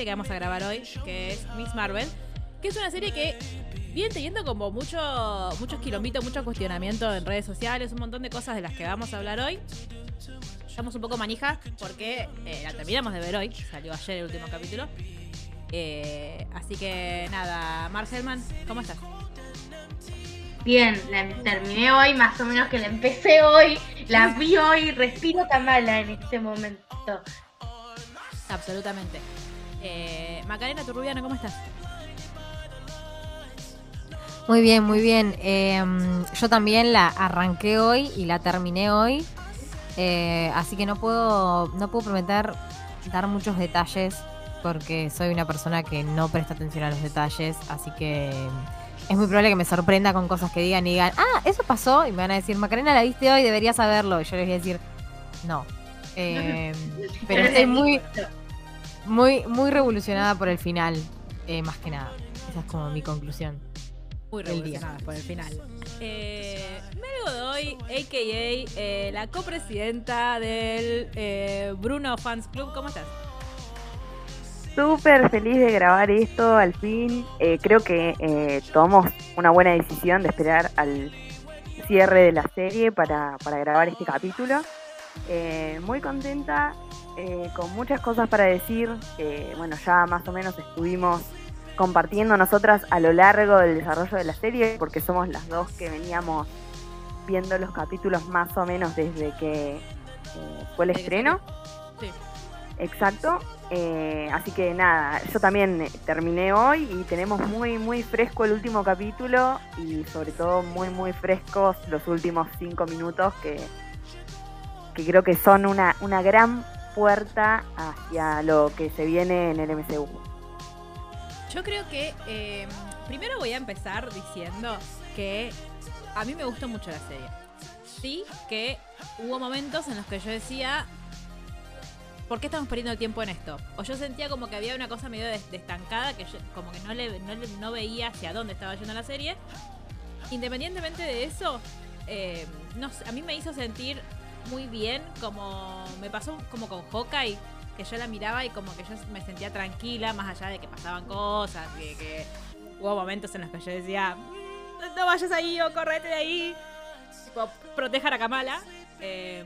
Serie que vamos a grabar hoy, que es Miss Marvel, que es una serie que viene teniendo como mucho, muchos kilómetros, mucho cuestionamiento en redes sociales, un montón de cosas de las que vamos a hablar hoy. Estamos un poco manijas porque eh, la terminamos de ver hoy, salió ayer el último capítulo. Eh, así que nada, Marcelman, ¿cómo estás? Bien, la terminé hoy, más o menos que la empecé hoy, la vi hoy, respiro Kamala en este momento. Absolutamente. Eh, Macarena Turrubiano, ¿cómo estás? Muy bien, muy bien. Eh, yo también la arranqué hoy y la terminé hoy. Eh, así que no puedo, no puedo prometer dar muchos detalles porque soy una persona que no presta atención a los detalles. Así que es muy probable que me sorprenda con cosas que digan y digan, ah, eso pasó. Y me van a decir, Macarena, la viste hoy, deberías saberlo. Y yo les voy a decir, no. Eh, pero estoy muy, muy, muy revolucionada por el final, eh, más que nada. Esa es como mi conclusión. Muy Del día. revolucionada por el final. Eh, Mel Godoy, a.k.a. eh, la copresidenta del eh, Bruno Fans Club, ¿cómo estás? Súper feliz de grabar esto al fin. Eh, creo que eh, tomamos una buena decisión de esperar al cierre de la serie para, para grabar este capítulo. Eh, muy contenta, eh, con muchas cosas para decir. que, bueno, ya más o menos estuvimos compartiendo nosotras a lo largo del desarrollo de la serie, porque somos las dos que veníamos viendo los capítulos más o menos desde que eh, fue el estreno. Sí. Exacto. Eh, así que nada, yo también eh, terminé hoy y tenemos muy, muy fresco el último capítulo y sobre todo muy, muy frescos los últimos cinco minutos que, que creo que son una, una gran puerta hacia lo que se viene en el MCU. Yo creo que eh, primero voy a empezar diciendo que a mí me gustó mucho la serie. Sí, que hubo momentos en los que yo decía, ¿por qué estamos perdiendo el tiempo en esto? O yo sentía como que había una cosa medio des- destancada, que yo como que no, veía hacia dónde estaba yendo la serie. Independientemente de eso, eh, a mí me hizo sentir muy bien, como me pasó como con Hawkeye, que yo la miraba y como que yo me sentía tranquila, más allá de que pasaban cosas, y de que hubo momentos en los que yo decía, "Mm, no vayas ahí o correte de ahí, tipo, protejan a Kamala. Eh,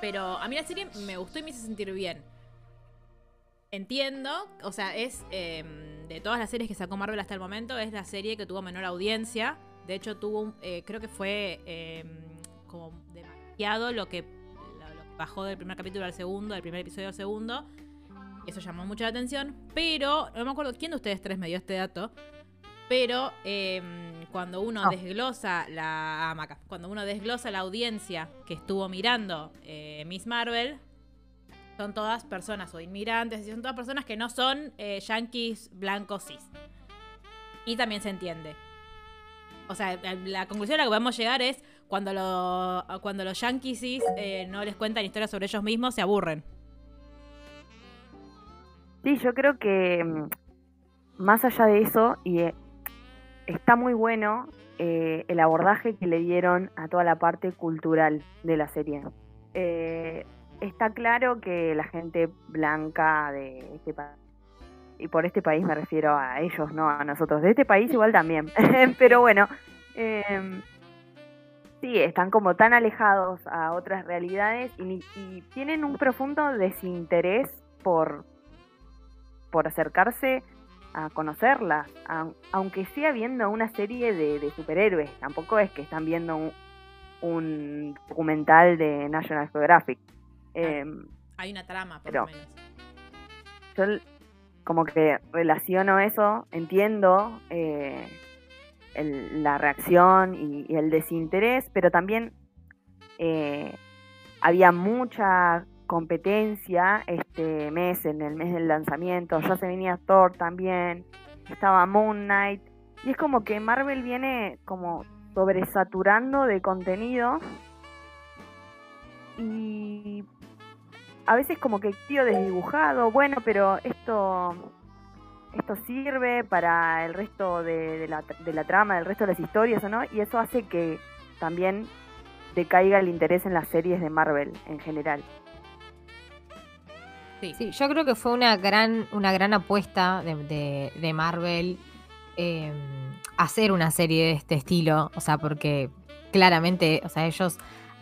pero a mí la serie me gustó y me hizo sentir bien. Entiendo, o sea, es eh, de todas las series que sacó Marvel hasta el momento, es la serie que tuvo menor audiencia. De hecho, tuvo, eh, creo que fue eh, como lo que, lo, lo que bajó del primer capítulo al segundo, del primer episodio al segundo. Eso llamó mucho la atención. Pero, no me acuerdo quién de ustedes tres me dio este dato. Pero eh, cuando uno Ah. desglosa la ah, Maca, cuando uno desglosa la audiencia que estuvo mirando eh, Miss Marvel, son todas personas o inmigrantes, y son todas personas que no son eh, yanquis blancos cis. Y también se entiende. O sea, la conclusión a la que podemos llegar es cuando, lo, cuando los cis eh, no les cuentan historias sobre ellos mismos, se aburren. Sí, yo creo que mm, más allá de eso, y eh, está muy bueno eh, el abordaje que le dieron a toda la parte cultural de la serie. Eh, está claro que la gente blanca de este país, y por este país me refiero a ellos, no a nosotros, de este país igual también, pero bueno, eh, sí, están como tan alejados a otras realidades y, y tienen un profundo desinterés por, por acercarse a conocerlas, a- aunque sea viendo una serie de, de superhéroes, tampoco es que están viendo un, un documental de National Geographic. Em, Hay una trama, por lo menos. yo como que relaciono eso, entiendo eh, el- la reacción y, el desinterés, pero también eh, había mucha competencia este mes, en el mes del lanzamiento, ya se venía Thor también, estaba Moon Knight, y es como que Marvel viene como sobresaturando de contenido. Y a veces como que tío desdibujado, bueno, pero esto esto sirve para el resto de, de la, de la trama, del resto de las historias, ¿o no? Y eso hace que también decaiga el interés en las series de Marvel en general. Sí. Sí, yo creo que fue una gran, una gran apuesta de, de- de Marvel eh, hacer una serie de este estilo. O sea, porque claramente, o sea, ellos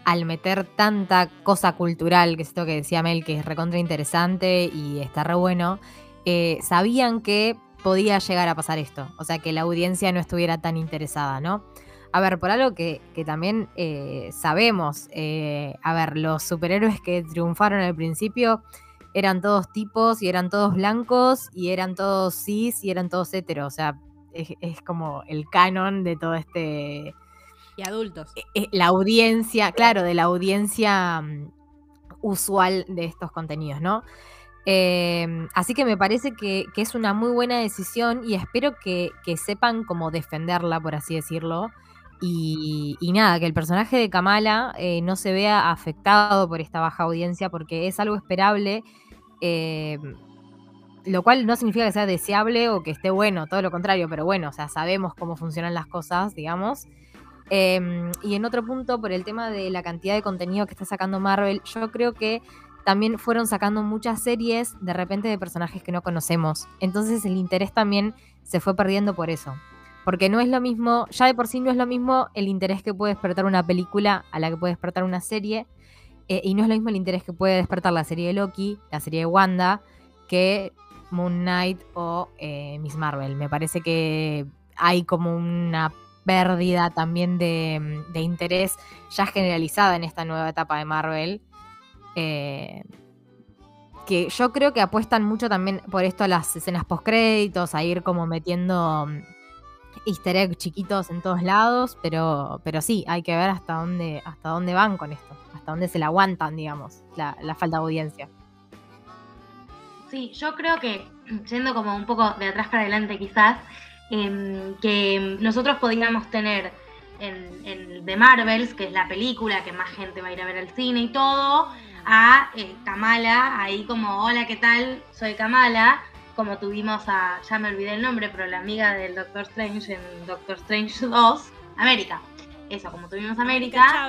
al meter tanta cosa cultural, que es esto que decía Mel, que es recontra interesante y está re bueno, eh, sabían que podía llegar a pasar esto. O sea, que la audiencia no estuviera tan interesada, ¿no? A ver, por algo que, que también eh, sabemos, eh, a ver, los superhéroes que triunfaron al principio eran todos tipos y eran todos blancos y eran todos cis y eran todos heteros. O sea, es, es como el canon de todo este. Y adultos. la audiencia, claro, de la audiencia mm, usual de estos contenidos, ¿no? Eh, así que me parece que, es una muy buena decisión y espero que, sepan cómo defenderla, por así decirlo. Y, nada, que el personaje de Kamala eh, no se vea afectado por esta baja audiencia porque es algo esperable. eh, lo cual no significa que sea deseable o que esté bueno, todo lo contrario, pero bueno, o sea, sabemos cómo funcionan las cosas, digamos. Eh, y en otro punto, por el tema de la cantidad de contenido que está sacando Marvel, yo creo que también fueron sacando muchas series de repente de personajes que no conocemos. Entonces el interés también se fue perdiendo por eso. Porque no es lo mismo, ya de por sí no es lo mismo el interés que puede despertar una película a la que puede despertar una serie. eh, y no es lo mismo el interés que puede despertar la serie de Loki, la serie de Wanda, que Moon Knight o eh, Miss Marvel. Me parece que hay como una pérdida también de, de interés ya generalizada en esta nueva etapa de Marvel. Eh, que yo creo que apuestan mucho también por esto a las escenas post-créditos, a ir como metiendo mm, easter egg chiquitos en todos lados, pero, pero sí, hay que ver hasta dónde, hasta dónde van con esto, hasta dónde se la aguantan, digamos, la, la falta de audiencia. Sí, yo creo que, yendo como un poco de atrás para adelante quizás, em, que nosotros podríamos tener en, en The Marvels, que es la película que más gente va a ir a ver al cine y todo, a eh, Kamala, ahí como, hola, ¿qué tal? Soy Kamala, como tuvimos a, ya me olvidé el nombre, pero la amiga del Doctor Strange en Doctor Strange 2, América. Eso, como tuvimos a América.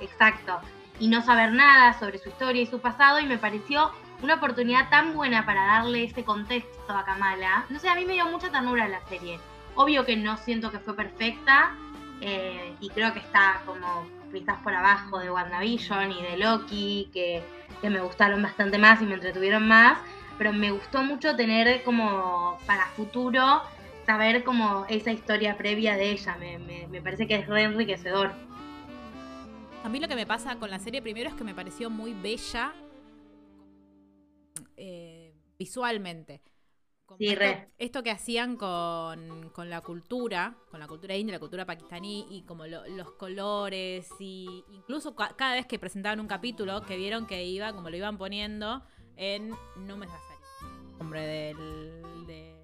Exacto. Y no saber nada sobre su historia y su pasado, y me pareció una oportunidad tan buena para darle ese contexto a Kamala. No sé, a mí me dio mucha ternura la serie. Obvio que no siento que fue perfecta eh, y creo que está como quizás por abajo de WandaVision y de Loki, que, me gustaron bastante más y me entretuvieron más, pero me gustó mucho tener como para futuro saber como esa historia previa de ella. Me, me- me parece que es re enriquecedor. A mí lo que me pasa con la serie primero es que me pareció muy bella eh, visualmente. Como Sí, esto, que hacían con, con la cultura, con la cultura india, la cultura pakistaní y como lo- los colores y incluso ca- cada vez que presentaban un capítulo que vieron que iba, como lo iban poniendo en no me salir nombre del, del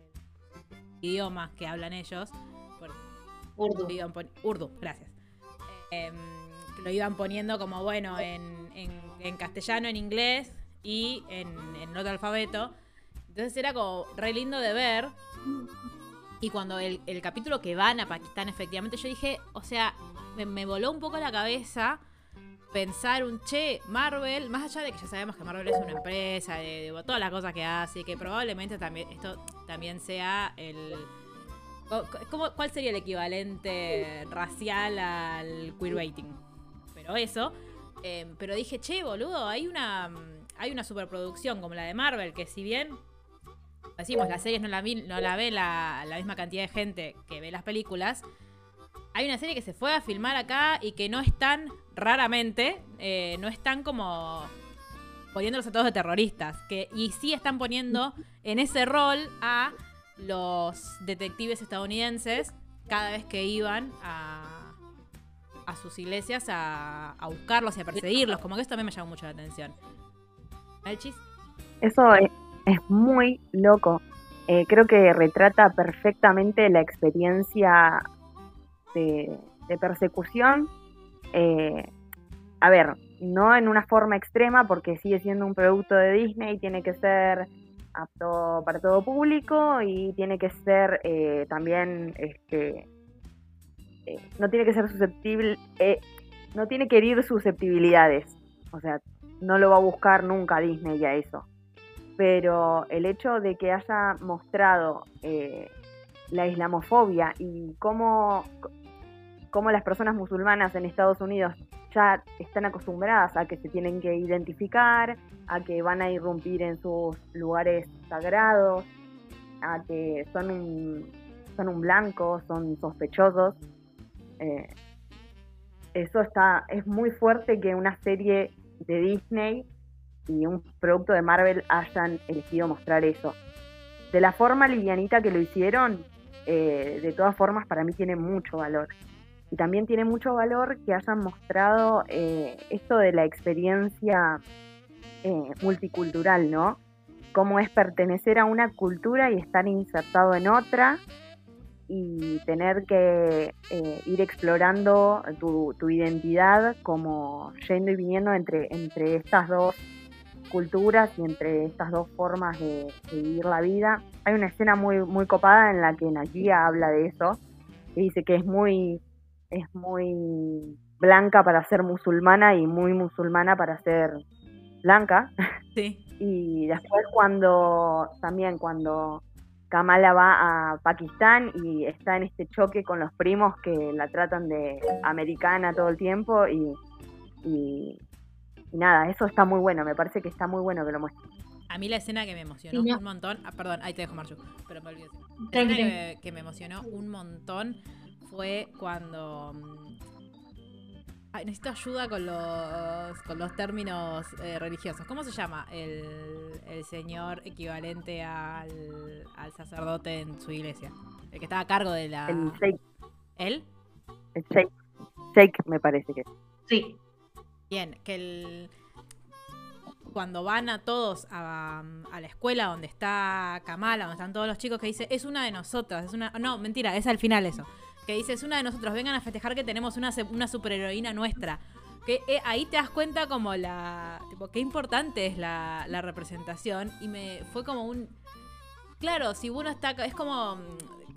idioma que hablan ellos. Urdu. iban Urdu, gracias. Em, lo iban poniendo como, bueno, en, en- en castellano, en inglés y en, en otro alfabeto. Entonces era como re lindo de ver. Y cuando el, el capítulo que van a Pakistán, efectivamente, yo dije, o sea, me, voló un poco la cabeza pensar un che, Marvel, más allá de que ya sabemos que Marvel es una empresa, de, todas las cosas que hace, que probablemente también esto también sea el ¿cómo- ¿Cuál sería el equivalente racial al queerbaiting? Pero eso. eh, pero dije, che, boludo, hay una, hay una superproducción como la de Marvel, que si bien decimos, las series no la, vi- no la ve la, la misma cantidad de gente que ve las películas, hay una serie que se fue a filmar acá y que no están, raramente, eh, no están como poniéndolos a todos de terroristas. Que, y sí están poniendo en ese rol a los detectives estadounidenses cada vez que iban a, a sus iglesias a, a buscarlos y a perseguirlos. Como que esto también me llamó mucho la atención. Melchis. Eso es, muy loco. Eh, creo que retrata perfectamente la experiencia de, de persecución. Eh, a ver, no en una forma extrema porque sigue siendo un producto de Disney, tiene que ser apto para todo público y tiene que ser eh, también, este, eh, no tiene que ser susceptible, eh, no tiene que herir susceptibilidades. O sea, no lo va a buscar nunca Disney a eso pero el hecho de que haya mostrado eh, la islamofobia y cómo, cómo las personas musulmanas en Estados Unidos ya están acostumbradas a que se tienen que identificar, a que van a irrumpir en sus lugares sagrados, a que son un, son un blanco, son sospechosos. Eh, eso está, es muy fuerte que una serie de Disney y un producto de Marvel hayan elegido mostrar eso. De la forma livianita que lo hicieron, eh, de todas formas para mí tiene mucho valor. Y también tiene mucho valor que hayan mostrado eh, esto de la experiencia eh, multicultural, ¿no? Cómo es pertenecer a una cultura y estar insertado en otra y tener que eh, ir explorando tu, tu identidad como yendo y viniendo entre, entre estas dos culturas y entre estas dos formas de, de vivir la vida. Hay una escena muy, muy copada en la que Nagia habla de eso, y dice que es muy, es muy blanca para ser musulmana y muy musulmana para ser blanca. Sí. Y después cuando, también cuando Kamala va a Pakistán y está en este choque con los primos que la tratan de americana todo el tiempo y, y, y nada, eso está muy bueno, me parece que está muy bueno que lo muestre. A mí la escena que me emocionó Sí, no. un montón. Ah, perdón, ahí te dejo, Marchu. Pero me olvidé. La escena que me, que me emocionó un montón fue cuando. mm, Ay, necesito ayuda con los, con los términos eh, religiosos. ¿Cómo se llama el, el señor equivalente al, al sacerdote en su iglesia? El que estaba a cargo de la. El shake, ¿Él? el shake me parece que. Sí, Bien, que el. Cuando van a todos a, a la escuela donde está Kamala, donde están todos los chicos, que dice, es una de nosotras, es una. No, mentira, es al final eso. Que dice, es una de nosotros, vengan a festejar que tenemos una, una superheroína nuestra. Que eh, ahí te das cuenta como la. Tipo, qué importante es la, la representación. Y me fue como un. Claro, si uno está. Es como.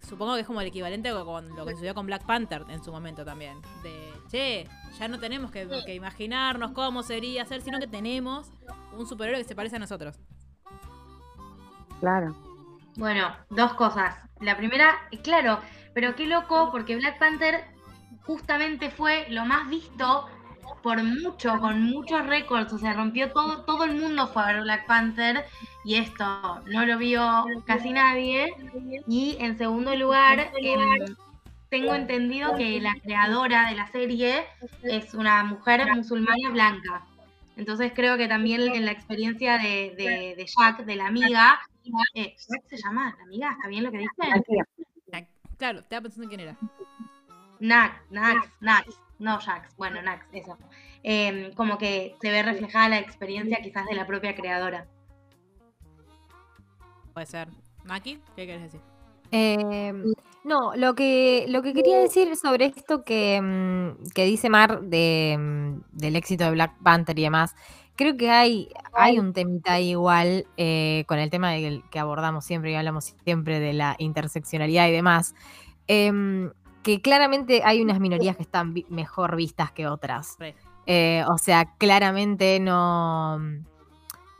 Supongo que es como el equivalente con lo que sucedió con Black Panther en su momento también. De, che, ya no tenemos que, que imaginarnos cómo sería ser, sino que tenemos un superhéroe que se parece a nosotros. Claro. Bueno, dos cosas. La primera, claro, pero qué loco, porque Black Panther justamente fue lo más visto por mucho, con muchos récords, o sea, rompió todo, todo el mundo fue a ver Black Panther y esto no lo vio casi nadie. Y en segundo lugar, em, tengo entendido que la creadora de la serie es una mujer musulmana blanca. Entonces creo que también en la experiencia de, de, de Jack, de la amiga, eh, ¿Jack se llama la amiga? ¿Está bien lo que dice? Claro, estaba pensando en quién era. Nax, Nax, Nax, no Jax, bueno, Nax, eso. Em, como que se ve reflejada la experiencia quizás de la propia creadora. Puede ser. Maki, ¿qué quieres decir? Eh, no, lo que, lo que quería decir sobre esto que, mm, que dice Mar de, mm, del éxito de Black Panther y demás, creo que hay, hay un temita igual eh, con el tema del que abordamos siempre y hablamos siempre de la interseccionalidad y demás, em, que claramente hay unas minorías que están vi- mejor vistas que otras. Eh, o sea, claramente no,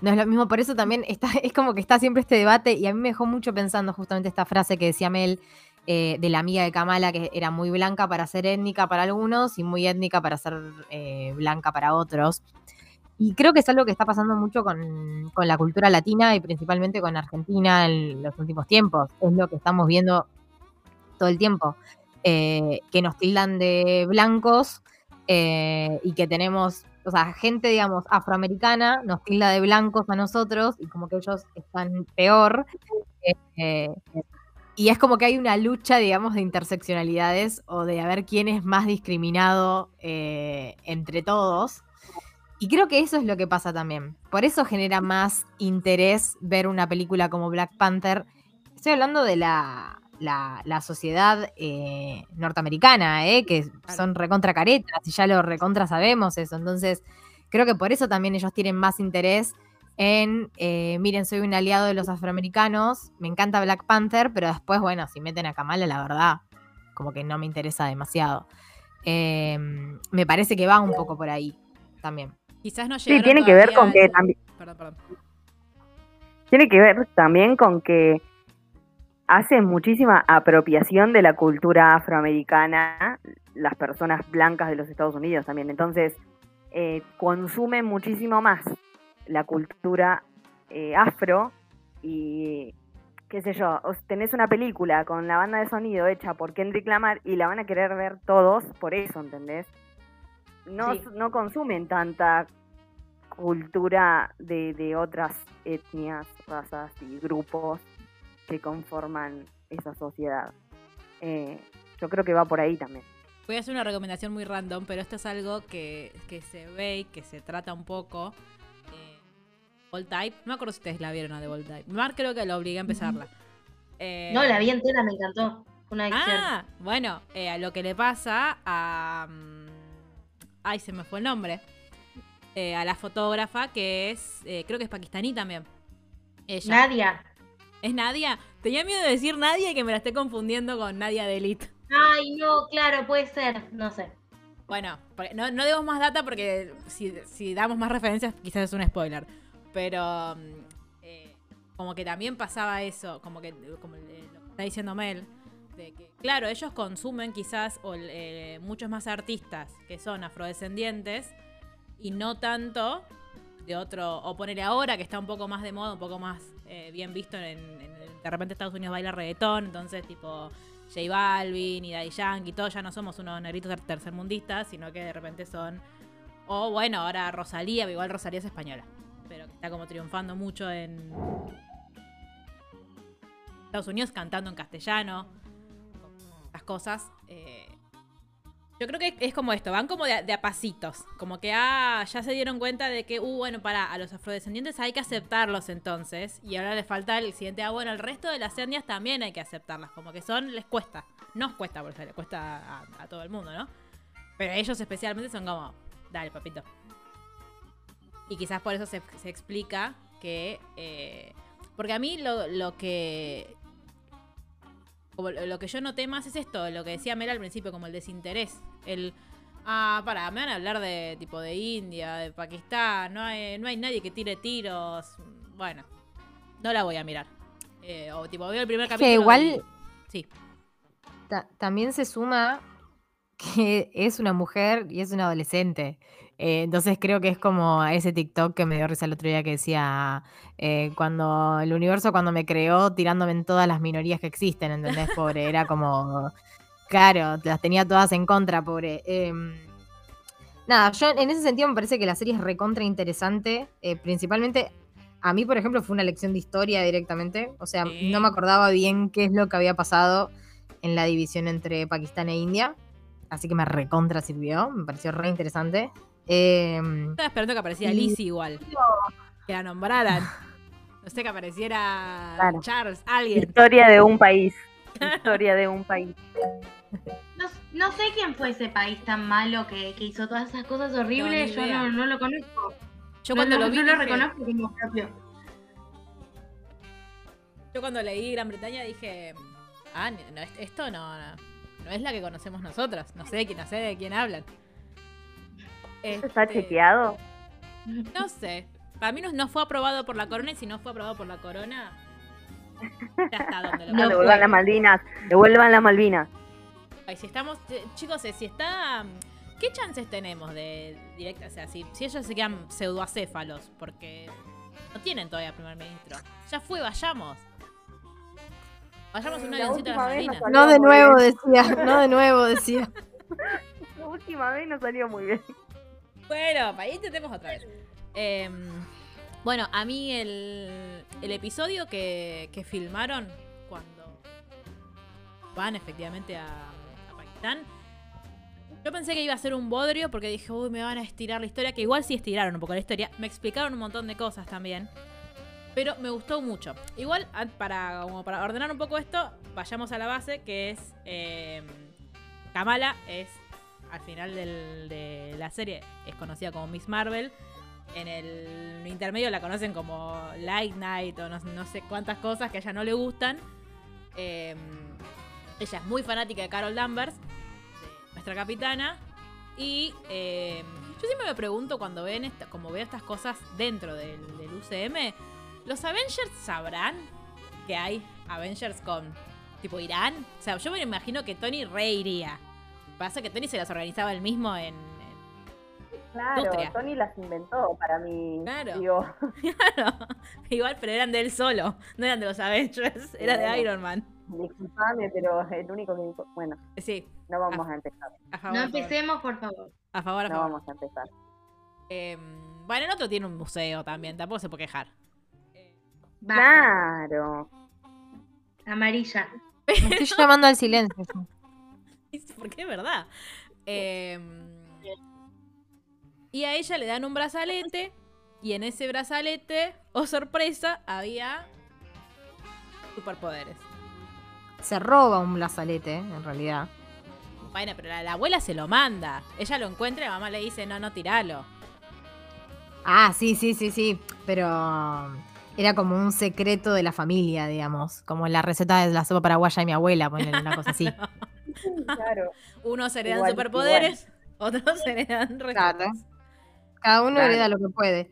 no es lo mismo. Por eso también está, es como que está siempre este debate y a mí me dejó mucho pensando justamente esta frase que decía Mel, eh, de la amiga de Kamala, que era muy blanca para ser étnica para algunos y muy étnica para ser eh, blanca para otros. Y creo que es algo que está pasando mucho con, con la cultura latina y principalmente con Argentina en los últimos tiempos. Es lo que estamos viendo todo el tiempo. eh, que nos tildan de blancos y que tenemos, o sea, gente, digamos, afroamericana nos tilda de blancos a nosotros y como que ellos están peor. eh, eh, y es como que hay una lucha, digamos, de interseccionalidades o de a ver quién es más discriminado eh, entre todos. Y creo que eso es lo que pasa también. Por eso genera más interés ver una película como Black Panther. Estoy hablando de la, la, la sociedad eh, norteamericana, eh, que son recontra caretas y ya lo recontra sabemos eso. Entonces, creo que por eso también ellos tienen más interés en, eh, miren, soy un aliado de los afroamericanos, me encanta Black Panther, pero después, bueno, si meten a Kamala, la verdad, como que no me interesa demasiado. Eh, me parece que va un poco por ahí también. Quizás no Sí, tiene que ver con que también Perdón, perdón. tiene que ver también con que hace muchísima apropiación de la cultura afroamericana las personas blancas de los Estados Unidos también. Entonces, eh, consumen muchísimo más la cultura eh, afro y qué sé yo, tenés una película con la banda de sonido hecha por Kendrick Lamar y la van a querer ver todos por eso, ¿entendés? No, Sí. no consumen tanta cultura de, de otras etnias, razas y grupos que conforman esa sociedad. Eh, yo creo que va por ahí también. Voy a hacer una recomendación muy random, pero esto es algo que, que se ve y que se trata un poco. Eh, Type. No me acuerdo si ustedes la vieron a de Bold Type. Mar creo que lo obligué a empezarla. Eh, No, la vi entera, me encantó. Una. Ah, bueno, eh, a lo que le pasa a. mm, Ay, se me fue el nombre. Eh, a la fotógrafa que es. eh, creo que es pakistaní también. Ella. Nadia. ¿Es Nadia? Tenía miedo de decir Nadia y que me la esté confundiendo con Nadia de Elite. Ay, no, claro, puede ser. No sé. Bueno, no, no demos más data porque si, si damos más referencias quizás es un spoiler. Pero mm, eh, como que también pasaba eso, como que como le- lo que está diciendo Mel, de que claro, ellos consumen quizás o, eh, muchos más artistas que son afrodescendientes y no tanto de otro, o ponerle ahora que está un poco más de moda, un poco más eh, bien visto en, de repente Estados Unidos baila reggaetón, entonces tipo J Balvin y Daddy Yankee, todos ya no somos unos negritos ter- tercermundistas, sino que de repente son, o bueno, ahora Rosalía, igual Rosalía es española, pero que está como triunfando mucho en Estados Unidos cantando en castellano, las cosas. eh, yo creo que es como esto, van como de, de a pasitos. Como que ah, ya se dieron cuenta de que, uh, bueno, para a los afrodescendientes hay que aceptarlos entonces. Y ahora les falta el siguiente, ah, bueno, el resto de las etnias también hay que aceptarlas. Como que son, les cuesta. Nos cuesta, porque les cuesta a, a todo el mundo, ¿no? Pero ellos especialmente son como, dale, papito. Y quizás por eso se, se explica que. eh, porque a mí lo, lo que. Como lo que yo noté más es esto, lo que decía Mel al principio, como el desinterés. El. Ah, para, me van a hablar de tipo de India, de Pakistán, no hay, no hay nadie que tire tiros. Bueno, no la voy a mirar. Eh, o tipo, veo el primer Es que capítulo. igual- y- Sí. Ta- también se suma que es una mujer y es una adolescente. Eh, entonces creo que es como ese TikTok que me dio risa el otro día que decía eh, cuando el universo cuando me creó tirándome en todas las minorías que existen, ¿entendés? Pobre, era como, claro, las tenía todas en contra, pobre. Em, nada, yo en ese sentido me parece que la serie es recontra interesante, eh, principalmente a mí, por ejemplo, fue una lección de historia directamente, o sea, no me acordaba bien qué es lo que había pasado en la división entre Pakistán e India. Así que me recontra sirvió, me pareció re interesante. Em, Estaba esperando que apareciera Y- Lizzie igual. Que la nombraran. No sé, que apareciera Claro. Charles, alguien. Historia de un país. Historia de un país. No, no sé quién fue ese país tan malo que, que hizo todas esas cosas horribles. Yo no, no lo conozco. Yo No- cuando no, lo vi, no lo dije- reconozco como propio. yo cuando leí Gran Bretaña dije, ah, esto no, no, no es la que conocemos nosotros. No sé no sé de quién hablan. ¿Eso está Este, chequeado? No sé. Para mí no, no fue aprobado por la corona y si no fue aprobado por la corona, Ya está donde lo No devuelvan las Malvinas, devuelvan las Malvinas. Ay, si estamos, eh, chicos, eh, si está, ¿qué chances tenemos de directa? O sea, si, si ellos se quedan pseudoacéfalos, porque no tienen todavía primer ministro. Ya fue, vayamos. Vayamos en un La avioncito a las última vez Malvinas. No de nuevo, decía. No de nuevo, decía. La última vez no salió muy bien. Bueno, ahí intentemos otra vez. Em, bueno, a mí el, el episodio que, que filmaron cuando van efectivamente a, Pakistán, yo pensé que iba a ser un bodrio porque dije, uy, me van a estirar la historia, que igual sí estiraron un poco la historia. Me explicaron un montón de cosas también. Pero me gustó mucho. Igual, para, como para ordenar un poco esto, vayamos a la base, que es... em, Kamala es al final de la serie es conocida como Miss Marvel. En el intermedio la conocen como Light Knight o no, sé cuántas cosas que a ella no le gustan. Eh, ella es muy fanática de Carol Danvers, nuestra capitana. Y eh, yo siempre me pregunto cuando ven esta, como veo estas cosas dentro del, del UCM, ¿los Avengers sabrán que hay Avengers con tipo Irán? O sea, yo me imagino que Tony reiría. Pasa que Tony se las organizaba él mismo en. en- Claro, Industria. Tony las inventó para mí. Claro. Digo, Claro. Igual, pero eran de él solo. No eran de los Avengers, era de. Iron Man. disculpame, pero el único que... Bueno, Sí, no vamos a empezar. a favor. No empecemos, por favor. A favor, a No vamos a empezar. Eh, bueno, el otro tiene un museo también, tampoco se puede quejar. Claro. Amarilla. Me estoy llamando al silencio. Porque es verdad. Eh, y a ella le dan un brazalete. Y en ese brazalete, oh sorpresa, había superpoderes. Se roba un brazalete, en realidad. Bueno, pero la, la abuela se lo manda. Ella lo encuentra y la mamá le dice, no, no, tiralo. Ah, sí, sí, sí, sí. Pero era como un secreto de la familia, digamos. Como la receta de la sopa paraguaya de mi abuela, ponerle una cosa así. Claro. Unos heredan Igual, superpoderes, otros heredan Claro. recursos. Cada uno Claro. hereda lo que puede.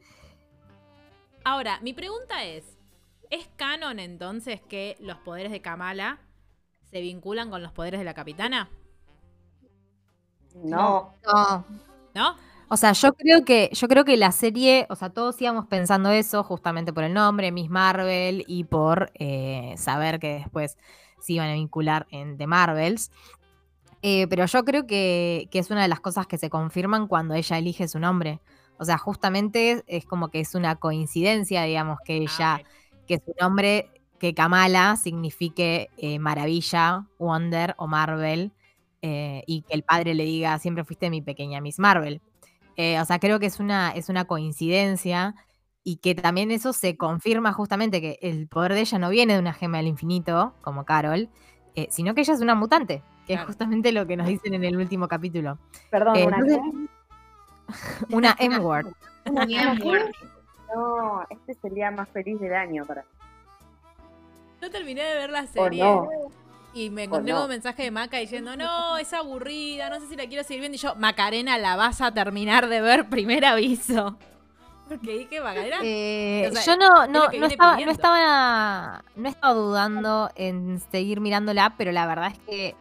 Ahora, mi pregunta es, ¿es canon entonces que los poderes de Kamala se vinculan con los poderes de la capitana? No. No. ¿No? O sea, yo creo que, yo creo que la serie, o sea, todos íbamos pensando eso justamente por el nombre, Miss Marvel, y por eh, saber que después se iban a vincular en The Marvels. Eh, pero yo creo que, que es una de las cosas que se confirman cuando ella elige su nombre. O sea, justamente es como que es una coincidencia, digamos, que ella, Ah, ok. que su nombre, que Kamala signifique eh, maravilla, wonder o Marvel, eh, y que el padre le diga, siempre fuiste mi pequeña Miss Marvel. Eh, o sea, creo que es una, es una coincidencia y que también eso se confirma justamente que el poder de ella no viene de una gema del infinito, como Carol, eh, sino que ella es una mutante, que es justamente lo que nos dicen en el último capítulo. Perdón, Eh, ¿una entonces-? Una M-word. No, este es el día más feliz del año para Yo terminé de ver la ¿O serie no? y me encontré no? un mensaje de Maca diciendo, no, es aburrida, no sé si la quiero seguir viendo. Y yo, Macarena, la vas a terminar de ver, primer aviso. Porque dije, Macarena, Eh, O sea, yo no, no, no, estaba, no, estaba, no estaba dudando en seguir mirándola, pero la verdad es que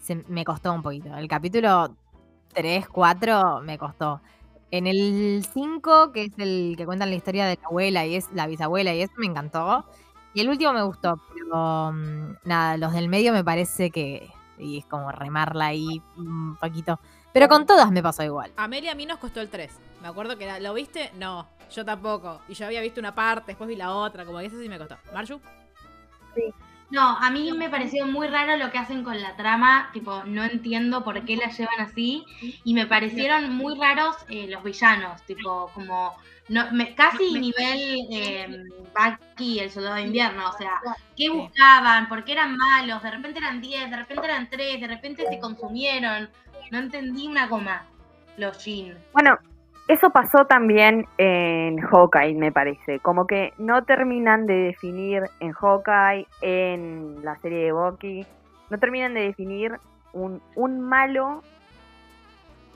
se, me costó un poquito. El capítulo 3, 4 me costó. En el 5, que es el que cuentan la historia de la abuela y es la bisabuela y eso me encantó. Y el último me gustó, pero mm, nada, los del medio me parece que y es como remarla ahí un poquito. Pero con todas me pasó igual. Amelia a mí nos costó el 3. Me acuerdo que era, ¿lo viste? No, yo tampoco. Y yo había visto una parte, después vi la otra, como que eso sí me costó. ¿Marju? No, a mí me pareció muy raro lo que hacen con la trama, tipo, no entiendo por qué la llevan así, y me parecieron muy raros eh, los villanos, tipo, como, no, me- casi nivel eh, Bucky, el soldado de invierno, o sea, ¿qué buscaban? ¿Por qué eran malos? De repente eran 10, de repente eran 3, de repente se consumieron, no entendí una coma, los Jin. Bueno, eso pasó también en Hawkeye, me parece. Como que no terminan de definir en Hawkeye, en la serie de Bucky, no terminan de definir un, un malo.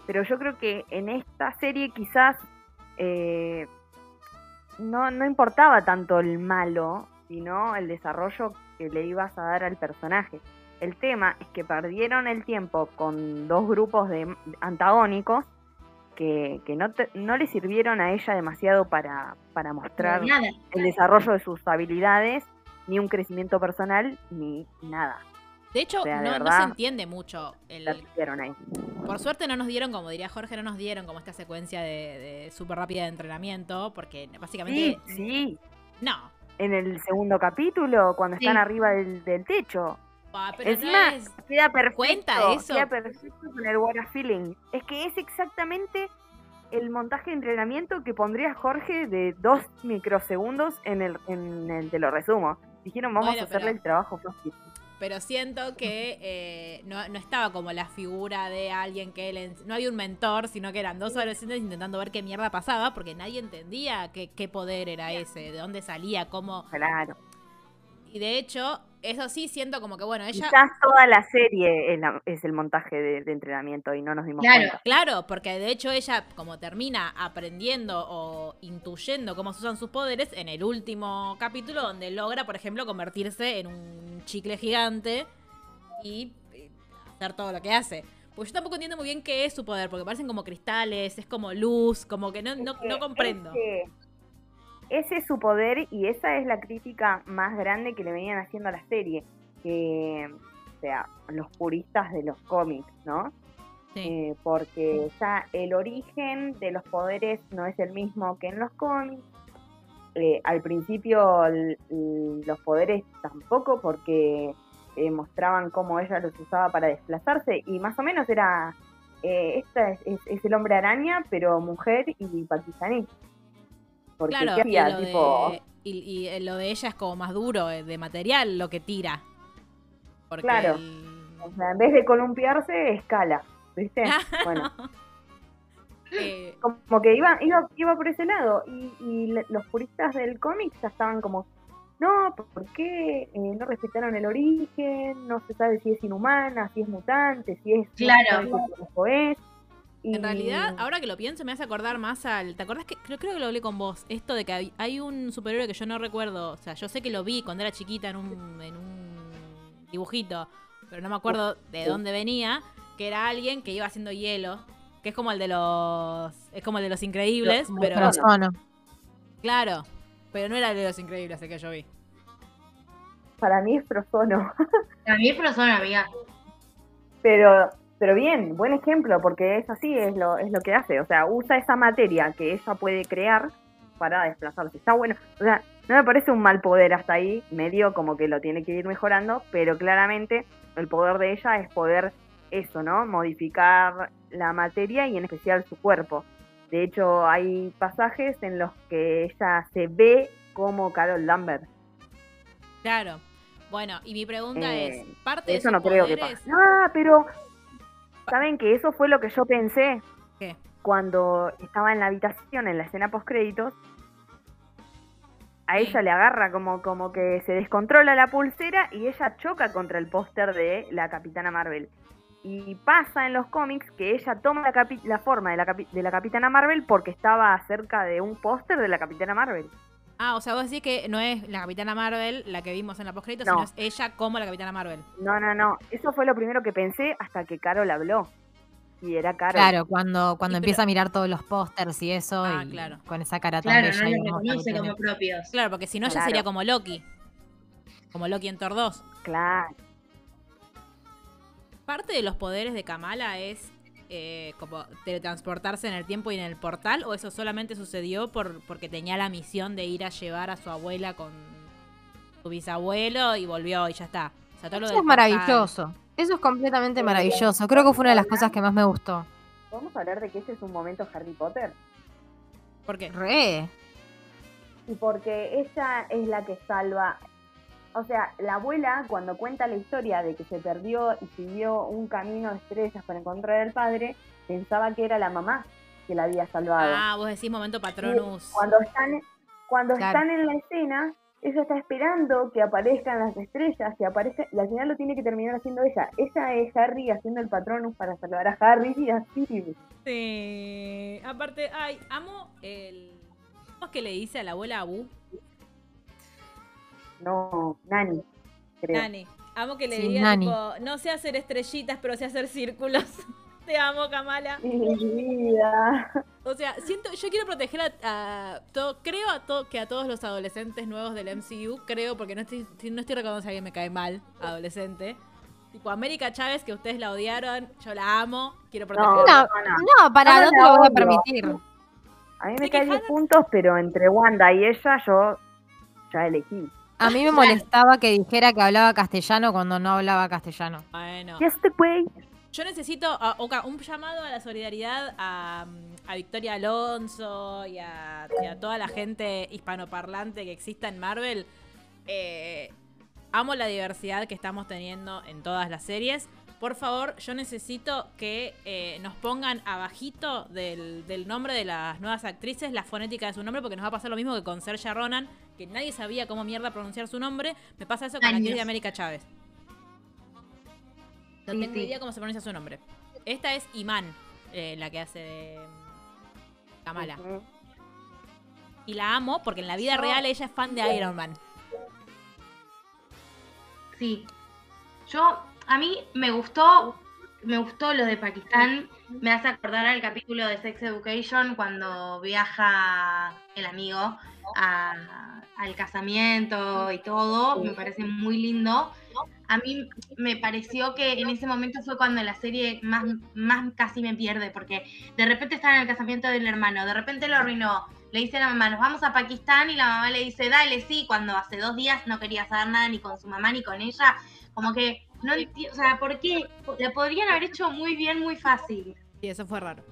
Pero yo creo que en esta serie quizás eh, no, no importaba tanto el malo, sino el desarrollo que le ibas a dar al personaje. El tema es que perdieron el tiempo con dos grupos de antagónicos que, que no, te- no le sirvieron a ella demasiado para, para mostrar Nada. el desarrollo de sus habilidades, ni un crecimiento personal, ni nada. De hecho, O sea, de no, no verdad, se entiende mucho. El, ahí. por suerte no nos dieron, como diría Jorge, no nos dieron como esta secuencia de, de súper rápida de entrenamiento, porque básicamente Sí, sí. no. En el segundo capítulo, cuando Sí. están arriba del, del techo. Ah, pero Encima, no es- queda perfecto. ¿Cuenta eso? Queda perfecto con el What a Feeling. Es que es exactamente el montaje de entrenamiento que pondría Jorge de dos microsegundos en el, en el te lo resumo. Dijeron, vamos Bueno, a hacerle pero- el trabajo fácil. pero siento que eh, no, no estaba como la figura de alguien que ens- no había un mentor, sino que eran dos adolescentes intentando ver qué mierda pasaba, porque nadie entendía qué, qué poder era ese, de dónde salía, cómo. Claro. Y de hecho, eso sí siento como que, bueno, ella. Quizás toda la serie es, la- es el montaje de, de entrenamiento y no nos dimos Claro. cuenta. Claro, porque de hecho ella, como termina aprendiendo o intuyendo cómo se usan sus poderes, en el último capítulo, donde logra, por ejemplo, convertirse en un chicle gigante y eh, hacer todo lo que hace. Pues yo tampoco entiendo muy bien qué es su poder, porque parecen como cristales, es como luz, como que no, no, Es que no comprendo. Ese, ese es su poder y esa es la crítica más grande que le venían haciendo a la serie. Que, o sea, los puristas de los cómics, ¿no? Sí. Eh, porque ya el origen de los poderes no es el mismo que en los cómics. Eh, al principio los poderes tampoco porque eh, mostraban cómo ella los usaba para desplazarse y más o menos era, eh, esta es, es- es el hombre araña pero mujer y pakistaní. Porque Claro, ¿qué y lo, Tipo, de, y, y, lo de ella es como más duro, eh, de material, lo que tira. Porque Claro. el- o sea, en vez de columpiarse, escala, ¿viste? Bueno, eh, como que iba, iba, iba por ese lado. Y, y los puristas del cómic ya estaban como, no, ¿por qué Eh, no respetaron el origen? No se sabe si es inhumana, si es mutante, si es... Claro. cuerpo es. Y- En realidad, ahora que lo pienso, me hace acordar más al. ¿Te acordás que.? Creo, creo que lo hablé con vos. Esto de que hay, hay un superhéroe que yo no recuerdo. O sea, yo sé que lo vi cuando era chiquita en un, en un dibujito. Pero no me acuerdo de dónde venía. Que era alguien que iba haciendo hielo. Que es como el de los. Es como el de los increíbles. Lo- pero. Claro. Pero no era el de los increíbles el que yo vi. Para mí es Frozono. A mí es persona, amiga. Pero, pero bien, buen ejemplo, porque es así, es lo, es lo que hace. O sea, usa esa materia que ella puede crear para desplazarse. Está bueno. O sea, no me parece un mal poder hasta ahí, medio como que lo tiene que ir mejorando, pero claramente el poder de ella es poder eso, ¿no? Modificar la materia y en especial su cuerpo. De hecho, hay pasajes en los que ella se ve como Carol Lambert. Claro. Bueno, y mi pregunta Eh, es: ¿parte de Eso sus no creo que pase. Ah, pero ¿saben que eso fue lo que yo pensé ¿Qué? cuando estaba en la habitación en la escena post créditos? A ella le agarra como, como que se descontrola la pulsera y ella choca contra el póster de la Capitana Marvel. Y pasa en los cómics que ella toma la, capi- la forma de la, capi- de la Capitana Marvel porque estaba cerca de un póster de la Capitana Marvel. Ah, o sea, vos decís que no es la Capitana Marvel la que vimos en la postcrédito, No. sino es ella como la Capitana Marvel. No, no, no. Eso fue lo primero que pensé hasta que Carol habló. Y era Carol. Claro, cuando, cuando pero- empieza a mirar todos los pósters y eso, Ah, y claro. con esa cara tan Claro, bella no como propios. Claro, porque si no, ella Claro. sería como Loki. Como Loki en Thor 2. Claro. Parte de los poderes de Kamala es eh, como teletransportarse en el tiempo y en el portal, o eso solamente sucedió por porque tenía la misión de ir a llevar a su abuela con su bisabuelo y volvió y ya está. O sea, todo lo Eso es portal. maravilloso. Eso es completamente maravilloso. Creo que fue una de las cosas que más me gustó. ¿Podemos hablar de que ese es un momento Harry Potter? ¿Por qué? Re. Y porque ella es la que salva. O sea, la abuela, cuando cuenta la historia de que se perdió y siguió un camino de estrellas para encontrar al padre, pensaba que era la mamá que la había salvado. Ah, vos decís momento Patronus. Cuando están, cuando Claro. están en la escena, ella está esperando que aparezcan las estrellas, que aparezca, y al final lo tiene que terminar haciendo ella. Ella es Harry haciendo el patronus para salvar a Harry y así. Sí. Aparte, ay, amo el. ¿Cómo es que le dice a la abuela Abu? No, Nani, creo. Nani. Amo que le Sí, diga, Nani. tipo, no sé hacer estrellitas, pero sé hacer círculos. Te amo, Kamala. Mi vida. O sea, siento, yo quiero proteger a, a todo, creo a to- que a todos los adolescentes nuevos del MCU, creo, porque no estoy, no estoy recordando si alguien me cae mal, adolescente. Tipo, América Chávez, que ustedes la odiaron, yo la amo, quiero No, protegerla. No, no, para, No, no te no, lo voy a permitir. A mí me cae 10 quejaron. puntos, pero entre Wanda y ella yo ya elegí. A mí me molestaba que dijera que hablaba castellano cuando no hablaba castellano. Bueno, Yes, the way. yo necesito a- Oka, un llamado a la solidaridad a, mm, a Victoria Alonso y a, y a toda la gente hispanoparlante que exista en Marvel. Eh, amo la diversidad que estamos teniendo en todas las series. Por favor, yo necesito que eh, nos pongan abajito del, del nombre de las nuevas actrices la fonética de su nombre, porque nos va a pasar lo mismo que con Sergia Ronan, que nadie sabía cómo mierda pronunciar su nombre. Me pasa eso con la actriz de América Chávez. No tengo sí. idea cómo se pronuncia su nombre. Esta es Iman, eh, la que hace de mm, Kamala. Y la amo porque en la vida real ella es fan de Iron Man. Sí. Yo, a mí me gustó, me gustó lo de Pakistán. Me hace acordar al capítulo de Sex Education cuando viaja el amigo a- al casamiento y todo. Me parece muy lindo. A mí me pareció que en ese momento fue cuando la serie más, más casi me pierde, porque de repente estaba en el casamiento del hermano, de repente lo arruinó. Le dice a la mamá, nos vamos a Pakistán y la mamá le dice, dale, sí, cuando hace dos días no quería saber nada ni con su mamá ni con ella. Como que no entiendo, o sea, ¿por qué? La podrían haber hecho muy bien, muy fácil. Y eso fue raro.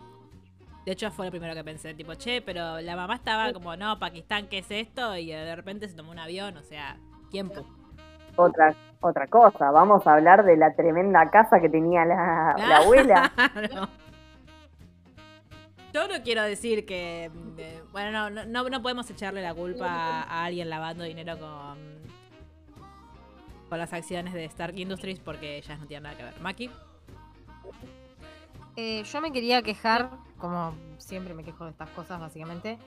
De hecho, fue lo primero que pensé. Tipo, che, pero la mamá estaba como, no, Pakistán, ¿qué es esto? Y de repente se tomó un avión, o sea, tiempo. Otra, otra cosa, vamos a hablar de la tremenda casa que tenía la, la abuela. Yo no quiero decir que. eh, bueno, no, no- no, no podemos echarle la culpa a alguien lavando dinero con. Con las acciones de Stark Industries porque ellas no tienen nada que ver. Maki. Eh, yo me quería quejar, como siempre me quejo de estas cosas, básicamente.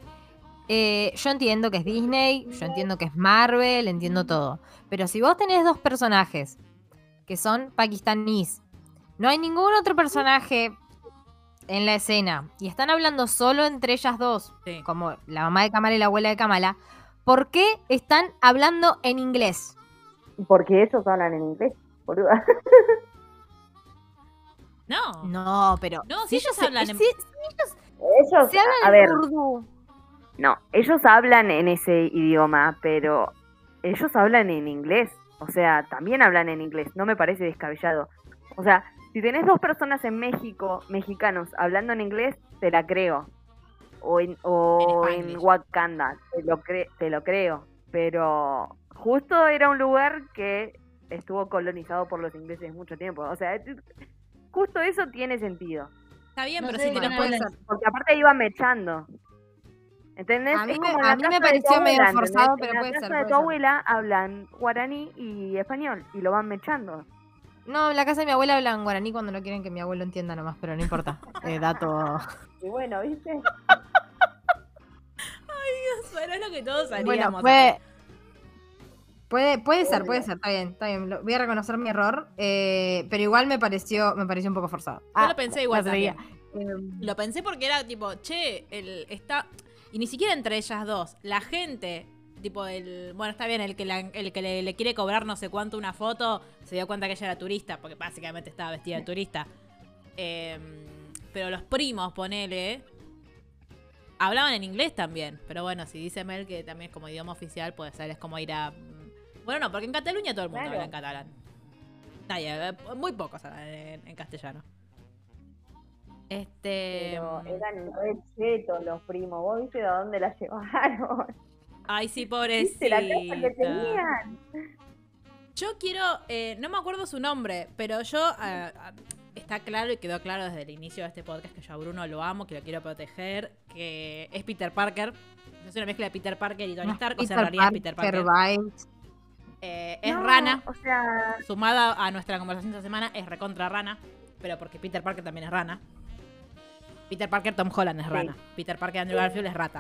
Eh, yo entiendo que es Disney, yo entiendo que es Marvel, entiendo todo. Pero si vos tenés dos personajes que son pakistaníes, no hay ningún otro personaje en la escena y están hablando solo entre ellas dos, Sí. como la mamá de Kamala y la abuela de Kamala, ¿por qué están hablando en inglés? Porque ellos hablan en inglés, boluda. No. No, pero. No, si ellos hablan en- si- Ellos, se hablan a en ver, urdu. no, ellos hablan en ese idioma, pero ellos hablan en inglés. O sea, también hablan en inglés, no me parece descabellado. O sea, si tenés dos personas en México, mexicanos, hablando en inglés, te la creo. O en, o En en. Wakanda, te lo, cre- te lo creo. Pero justo era un lugar que estuvo colonizado por los ingleses mucho tiempo. O sea, justo eso tiene sentido. Está bien, No pero sé si te lo puedes. Porque aparte iba mechando. ¿Entendés? A mí Es me- como en a la mí me casa de tu pareció medio abuela, forzado, ¿entendés? pero en puede la ser, casa de tu abuela hablan guaraní y español y lo van mechando. No, en la casa de mi abuela hablan guaraní cuando no quieren que mi abuelo entienda nomás, pero no importa. Eh, dato. Y bueno, ¿viste? Pero es lo que todos haríamos. Bueno, puede, puede, puede ser, puede ser, está bien, está bien. Voy a reconocer mi error, eh, pero igual me pareció, me pareció un poco forzado. Yo lo pensé igual también. Eh, Lo pensé porque era tipo, che, el está. Y ni siquiera entre ellas dos. La gente, tipo, el. Bueno, está bien, el que, la- el que le, le quiere cobrar no sé cuánto una foto, se dio cuenta que ella era turista, porque básicamente estaba vestida de turista. Eh, pero los primos, ponele. Hablaban en inglés también. Pero bueno, si dice Mel que también es como idioma oficial, puede ser, es como ir a. Bueno, no, porque en Cataluña todo el mundo Claro. habla en catalán. Nadie, eh, muy pocos hablan en, en castellano. Este. Pero eran re chetos los primos. ¿Vos viste de dónde la llevaron? Ay, sí, ¿Viste pobrecita. la casa que tenían? Yo quiero, eh, no me acuerdo su nombre, pero yo ah, ah, está claro y quedó claro desde el inicio de este podcast que yo a Bruno lo amo, que lo quiero proteger, que es Peter Parker. Es una mezcla de Peter Parker y Tony no, Stark, o sea, Peter es Peter Parker Parker. vibes. Eh, es No, rana, O sea, sumada a nuestra conversación de esta semana, es recontra rana, pero porque Peter Parker también es rana. Peter Parker, Tom Holland es Sí. rana. Peter Parker, Andrew Garfield es rata.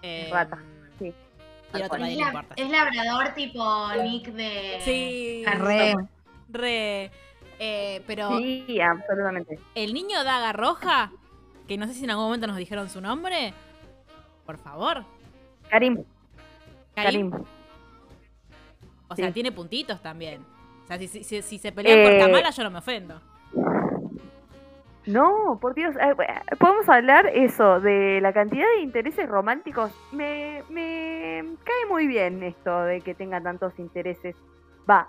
Eh, rata, sí. Y el otro cual. nadie Es, le la- importa. es labrador tipo Nick de Sí, Re. Re. Eh, pero Sí, absolutamente. el niño daga roja, que no sé si en algún momento nos dijeron su nombre. Por favor. Karim, Karim. Karim. O sea, tiene puntitos también. O sea, si, si- si- se pelean por Eh, Kamala, yo no me ofendo. No, por Dios, eh, eh, podemos hablar eso de la cantidad de intereses románticos. Me, me cae muy bien esto de que tenga tantos intereses. Va,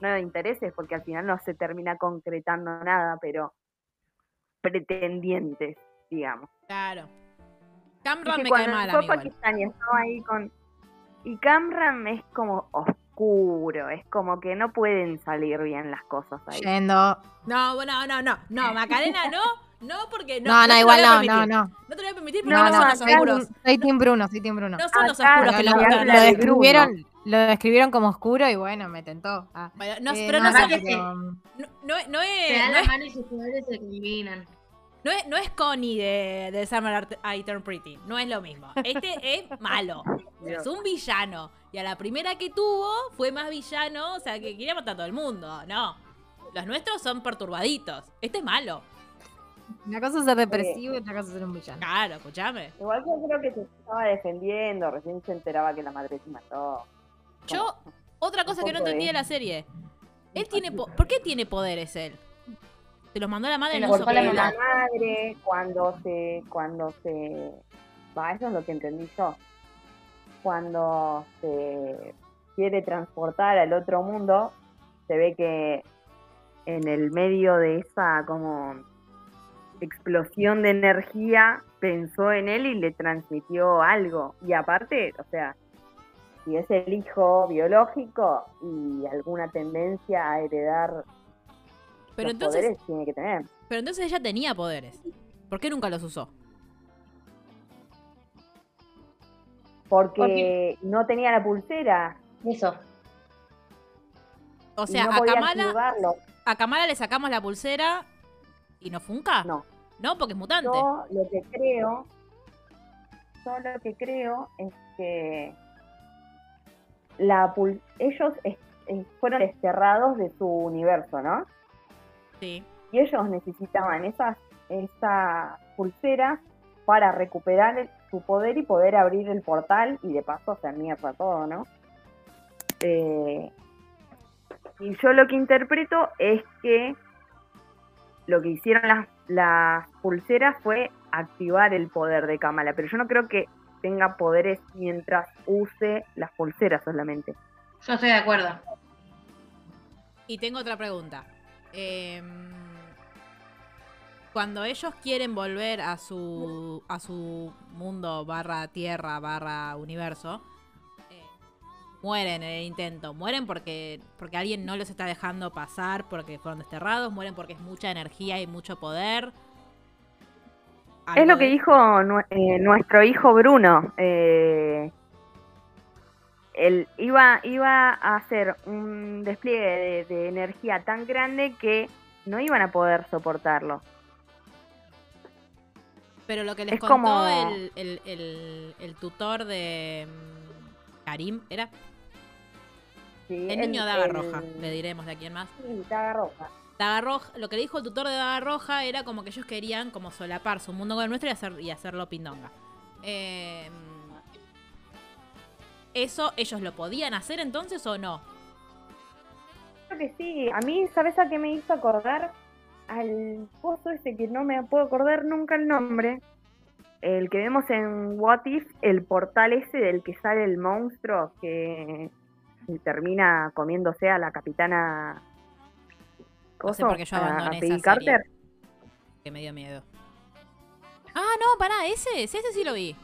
no de intereses porque al final no se termina concretando nada, pero pretendientes, digamos. Claro. Es Camran que me cae mal fue. Pakistán y estaba ahí con... Y Camran es como oscuro, es como que no pueden salir bien las cosas ahí. Yendo. No, no, no, no. No, Macarena no. No, porque no. No, lo igual no, no, no. No te lo voy a permitir porque No, no, No, son los oscuros. soy Team Bruno, soy Team Bruno. No son los Acá oscuros que Lo, habla lo de describieron, lo describieron como oscuro y bueno, me tentó. Ah, Bueno, no, eh, pero no, no, son- sé. pero- no, no, es- Se dan y sus poderes se combinan. No es, no es Connie de, de Summer Art- I Turn Pretty. No es lo mismo. Este es malo. Es un villano. Y a la primera que tuvo fue más villano. O sea, que quería matar a todo el mundo. No. Los nuestros son perturbaditos. Este es malo. Una cosa es ser depresivo y otra cosa es ser un villano. Claro, escúchame. Igual yo creo que se estaba defendiendo, recién se enteraba que la madre se mató. Yo, otra cosa que no entendí de de- la serie. Él tiene po- ¿Por qué tiene poderes él? Se los mandó la madre los pelo. la madre, cuando se, cuando se, va, eso es lo que entendí yo. Cuando se quiere transportar al otro mundo, se ve que en el medio de esa como explosión de energía pensó en él y le transmitió algo. Y aparte, o sea, si es el hijo biológico y alguna tendencia a heredar Pero los entonces, poderes, tiene que tener. pero entonces ella tenía poderes. ¿Por qué nunca los usó? Porque no tenía la pulsera. Eso. O sea, no a Kamala, activarlo. a Kamala le sacamos la pulsera y no funca. No. No, porque es mutante. Yo lo que creo, yo lo que creo es que la pul- ellos es- es- fueron desterrados de su universo, ¿no? Sí. Y ellos necesitaban esas, esas pulseras para recuperar el- su poder y poder abrir el portal y de paso hacer mierda todo, ¿no? Eh, y yo lo que interpreto es que lo que hicieron las, las pulseras fue activar el poder de Kamala, pero yo no creo que tenga poderes mientras use las pulseras solamente. Yo estoy de acuerdo. Y tengo otra pregunta. Em, cuando ellos quieren volver a su a su mundo barra tierra barra universo, eh, mueren en el intento. Mueren porque porque alguien no los está dejando pasar porque fueron desterrados. Mueren porque es mucha energía y mucho poder. Es lo que dijo eh, nuestro hijo Bruno. eh, él iba, iba a hacer un despliegue de, de energía tan grande que no iban a poder soportarlo. Pero lo que les es contó como- el, el- el- el tutor de mm, Karim era Sí, el niño Daga Roja, le diremos de aquí en más. Sí, Daga Roja. Daga Roja, lo que le dijo el tutor de Daga Roja era como que ellos querían como solapar su mundo con el nuestro y, hacer, y hacerlo pindonga. Eh, ¿Eso ellos lo podían hacer entonces o no? Creo que sí. A mí, ¿sabes a qué me hizo acordar? Al pozo ese que no me puedo acordar nunca el nombre. El que vemos en What If, el portal ese del que sale el monstruo que termina comiéndose a la capitana. No sé Coso, por qué yo a- a abandoné Peggy esa serie. Carter. Que me dio miedo. Ah, no, pará, ese, ese sí lo vi.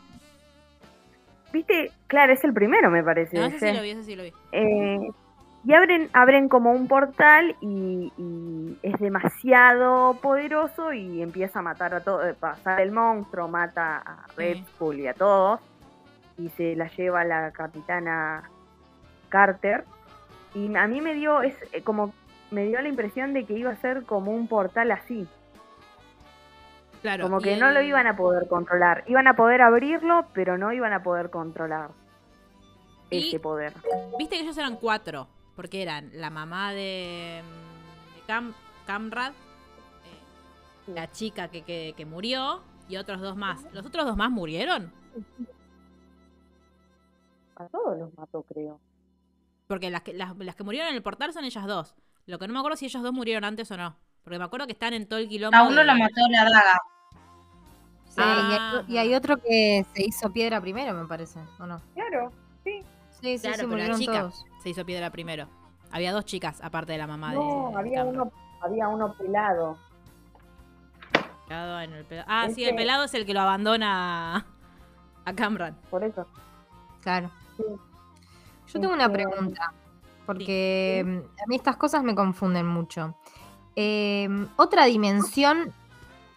¿Viste? Claro, es el primero, me parece. No, ese sí lo vi, ese sí lo vi. Eh, y abren, abren como un portal y, y es demasiado poderoso y empieza a matar a todos, pasar el monstruo, mata a Red Sí. Skull y a todos y se la lleva la capitana Carter y a mí me dio es eh, como me dio la impresión de que iba a ser como un portal así, Claro. como que no lo iban a poder controlar, iban a poder abrirlo pero no iban a poder controlar. Y- ese poder. Viste que ellos eran cuatro, porque eran la mamá de, de Cam, Camrad, eh, la chica que, que, que murió y otros dos más. ¿Los otros dos más murieron? A todos los mató, creo. Porque las que, las, las que murieron en el portal son ellas dos. Lo que no me acuerdo si ellos dos murieron antes o no. Porque me acuerdo que están en todo el quilombo. A uno de- lo mató la daga. Sí, Ah. y, hay, y hay otro que se hizo piedra primero, me parece, ¿o no? Claro. Sí, sí, Claro, sí, pero la murieron chica todos. se hizo piedra primero. Había dos chicas, aparte de la mamá No, de. había uno, había uno pelado. Pelado en el pela- Ah, sí, el pelado es el que lo abandona a Camran. Por eso. Claro. Sí. Yo tengo una Este, pregunta, porque mm, a mí estas cosas me confunden mucho. Eh, otra dimensión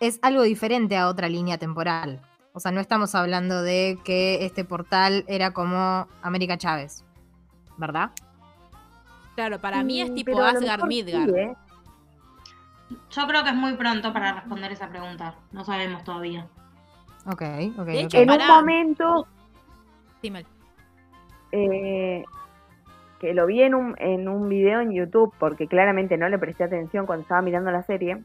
es algo diferente a otra línea temporal. O sea, no estamos hablando de que este portal era como América Chávez, ¿verdad? Claro, para mí es Mm, tipo Asgard Midgard. sí, ¿eh? Yo creo que es muy pronto para responder esa pregunta. No sabemos todavía. Ok, ok. De hecho, En un momento Dime. eh, que lo vi en un, en un video en YouTube, porque claramente no le presté atención cuando estaba mirando la serie,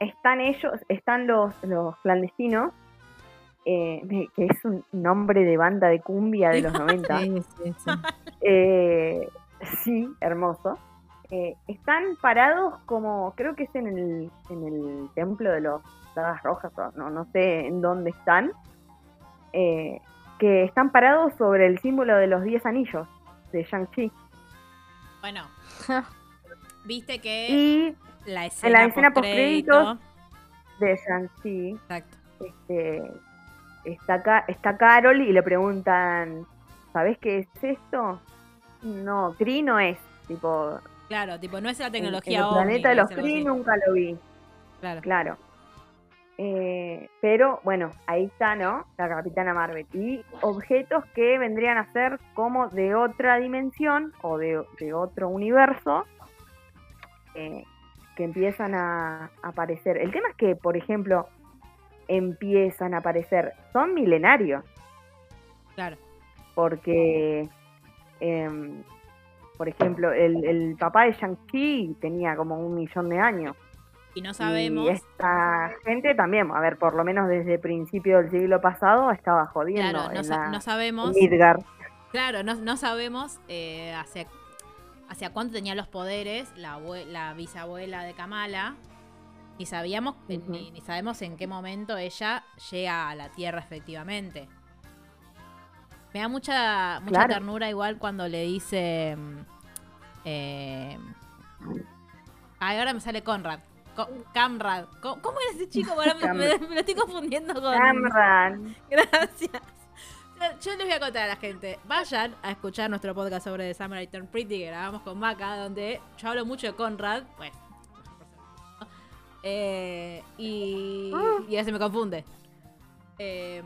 están ellos, están los, los clandestinos, eh, que es un nombre de banda de cumbia de los 90. Sí, sí, sí. Eh, sí, hermoso. Eh, están parados como, creo que es en el, en el templo de los dagas rojas, o no, no sé en dónde están, eh, que están parados sobre el símbolo de los 10 anillos de Shang-Chi. Bueno. Viste que Y la escena, la escena postcrédito- de Shang-Chi Exacto. este, está, está Carol y le preguntan, ¿sabés qué es esto? No, Kree no es, tipo, Claro, tipo, no es la en- tecnología en el planeta de los así. nunca lo vi. Claro. Claro. Eh, pero bueno, ahí está, ¿no? La Capitana Marvel. Y objetos que vendrían a ser como de otra dimensión o de, de otro universo eh, que empiezan a, a aparecer. El tema es que, por ejemplo, empiezan a aparecer, son milenarios, Claro. porque, em, por ejemplo, el, el papá de Shang-Chi tenía como un millón de años. Y no sabemos. Y esta gente también, a ver, por lo menos desde principio del siglo pasado estaba jodiendo Claro, no, en sa- la no sabemos. en Midgard. Claro, no, no sabemos eh, hacia, hacia cuánto tenía los poderes la, abue- la bisabuela de Kamala. Ni sabíamos, eh, ni, ni sabemos en qué momento ella llega a la Tierra efectivamente. Me da mucha, mucha Claro. ternura igual cuando le dice. mm, eh, ay, ahora me sale Conrad. Co- Camrad. ¿Cómo era ese chico? Ahora me, lo estoy confundiendo con. Cameron. Gracias. Yo les voy a contar a la gente. Vayan a escuchar nuestro podcast sobre The Samurai Turn Pretty que grabamos con Maca, donde yo hablo mucho de Conrad. Pues. Eh, y, y a veces me confunde. Eh,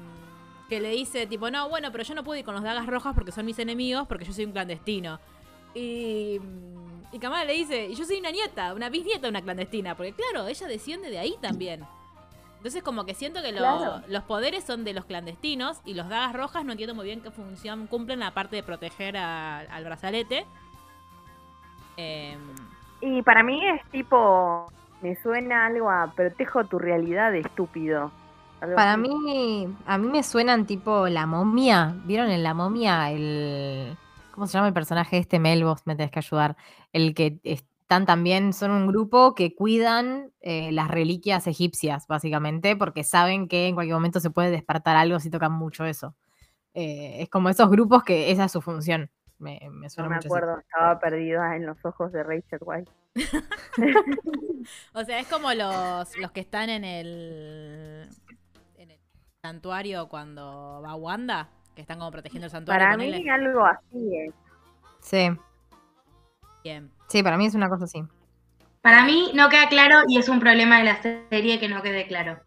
que le dice, tipo, no, bueno, pero yo no puedo ir con los dagas rojas porque son mis enemigos, porque yo soy un clandestino. Y, y Kamala le dice, y yo soy una nieta, una bisnieta de una clandestina, porque claro, ella desciende de ahí también. Entonces como que siento que lo- Claro. los poderes son de los clandestinos y los dagas rojas no entiendo muy bien qué función cumplen aparte de proteger a- al brazalete. Em, Y para mí es tipo, me suena algo a protejo tu realidad de estúpido. Algo Para así. mí, a mí me suenan tipo la momia. ¿Vieron en la momia el. ¿Cómo se llama el personaje este? Mel, vos me tenés que ayudar. El que están también, son un grupo que cuidan eh, las reliquias egipcias, básicamente, porque saben que en cualquier momento se puede despertar algo si tocan mucho eso. Eh, es como esos grupos que esa es su función. Me, me No suena me mucho así. acuerdo, estaba perdida en los ojos de Rachel White. o sea, es como los, los que están en el, en el santuario cuando va Wanda, que están como protegiendo el santuario. Para mí algo así es. Sí, Bien. Sí, para mí es una cosa así. Para mí no queda claro y es un problema de la serie que no quede claro.